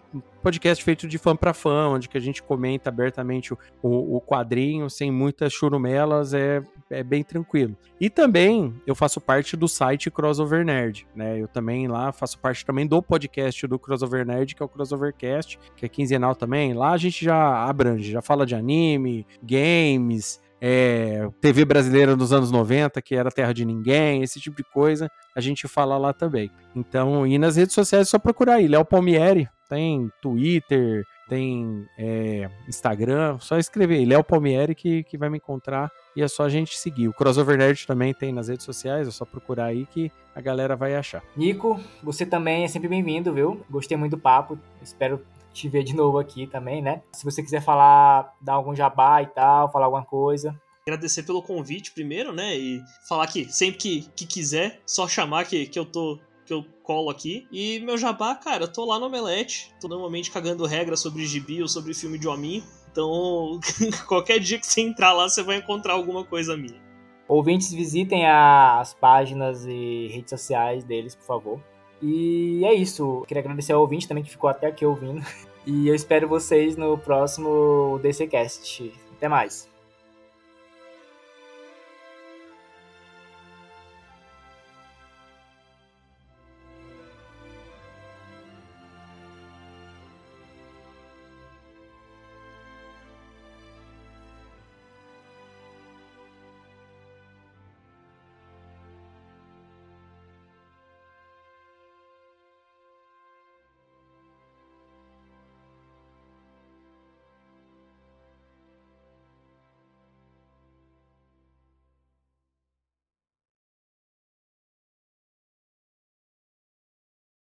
podcast feito de fã para fã, onde que a gente comenta abertamente o, o, o quadrinho, sem muitas churumelas, é, é bem tranquilo. E também eu faço parte do site Crossover Nerd, né? Eu também lá faço parte também do podcast do Crossover Nerd, que é o Crossovercast, que é quinzenal também. Lá a gente já abrange, já fala de anime, games, é, TV brasileira nos anos 90, que era Terra de Ninguém, esse tipo de coisa, a gente fala lá também. Então, e nas redes sociais é só procurar aí, Léo Palmieri, tem Twitter, tem é, Instagram, só escrever aí, Léo Palmieri que, que vai me encontrar e é só a gente seguir. O Crossover Nerd também tem nas redes sociais, é só procurar aí que a galera vai achar. Nico, você também é sempre bem-vindo, viu? Gostei muito do papo, espero te ver de novo aqui também, né? Se você quiser falar, dar algum jabá e tal, falar alguma coisa. Agradecer pelo convite primeiro, né? E falar que sempre que, que quiser, só chamar que, que eu tô que eu colo aqui. E meu jabá, cara, eu tô lá no Omelete, tô normalmente cagando regras sobre gibi ou sobre filme de hominho. Então, qualquer dia que você entrar lá, você vai encontrar alguma coisa minha. Ouvintes, visitem as páginas e redes sociais deles, por favor. E é isso. Queria agradecer ao ouvinte também que ficou até aqui ouvindo. E eu espero vocês no próximo DCCast. Até mais.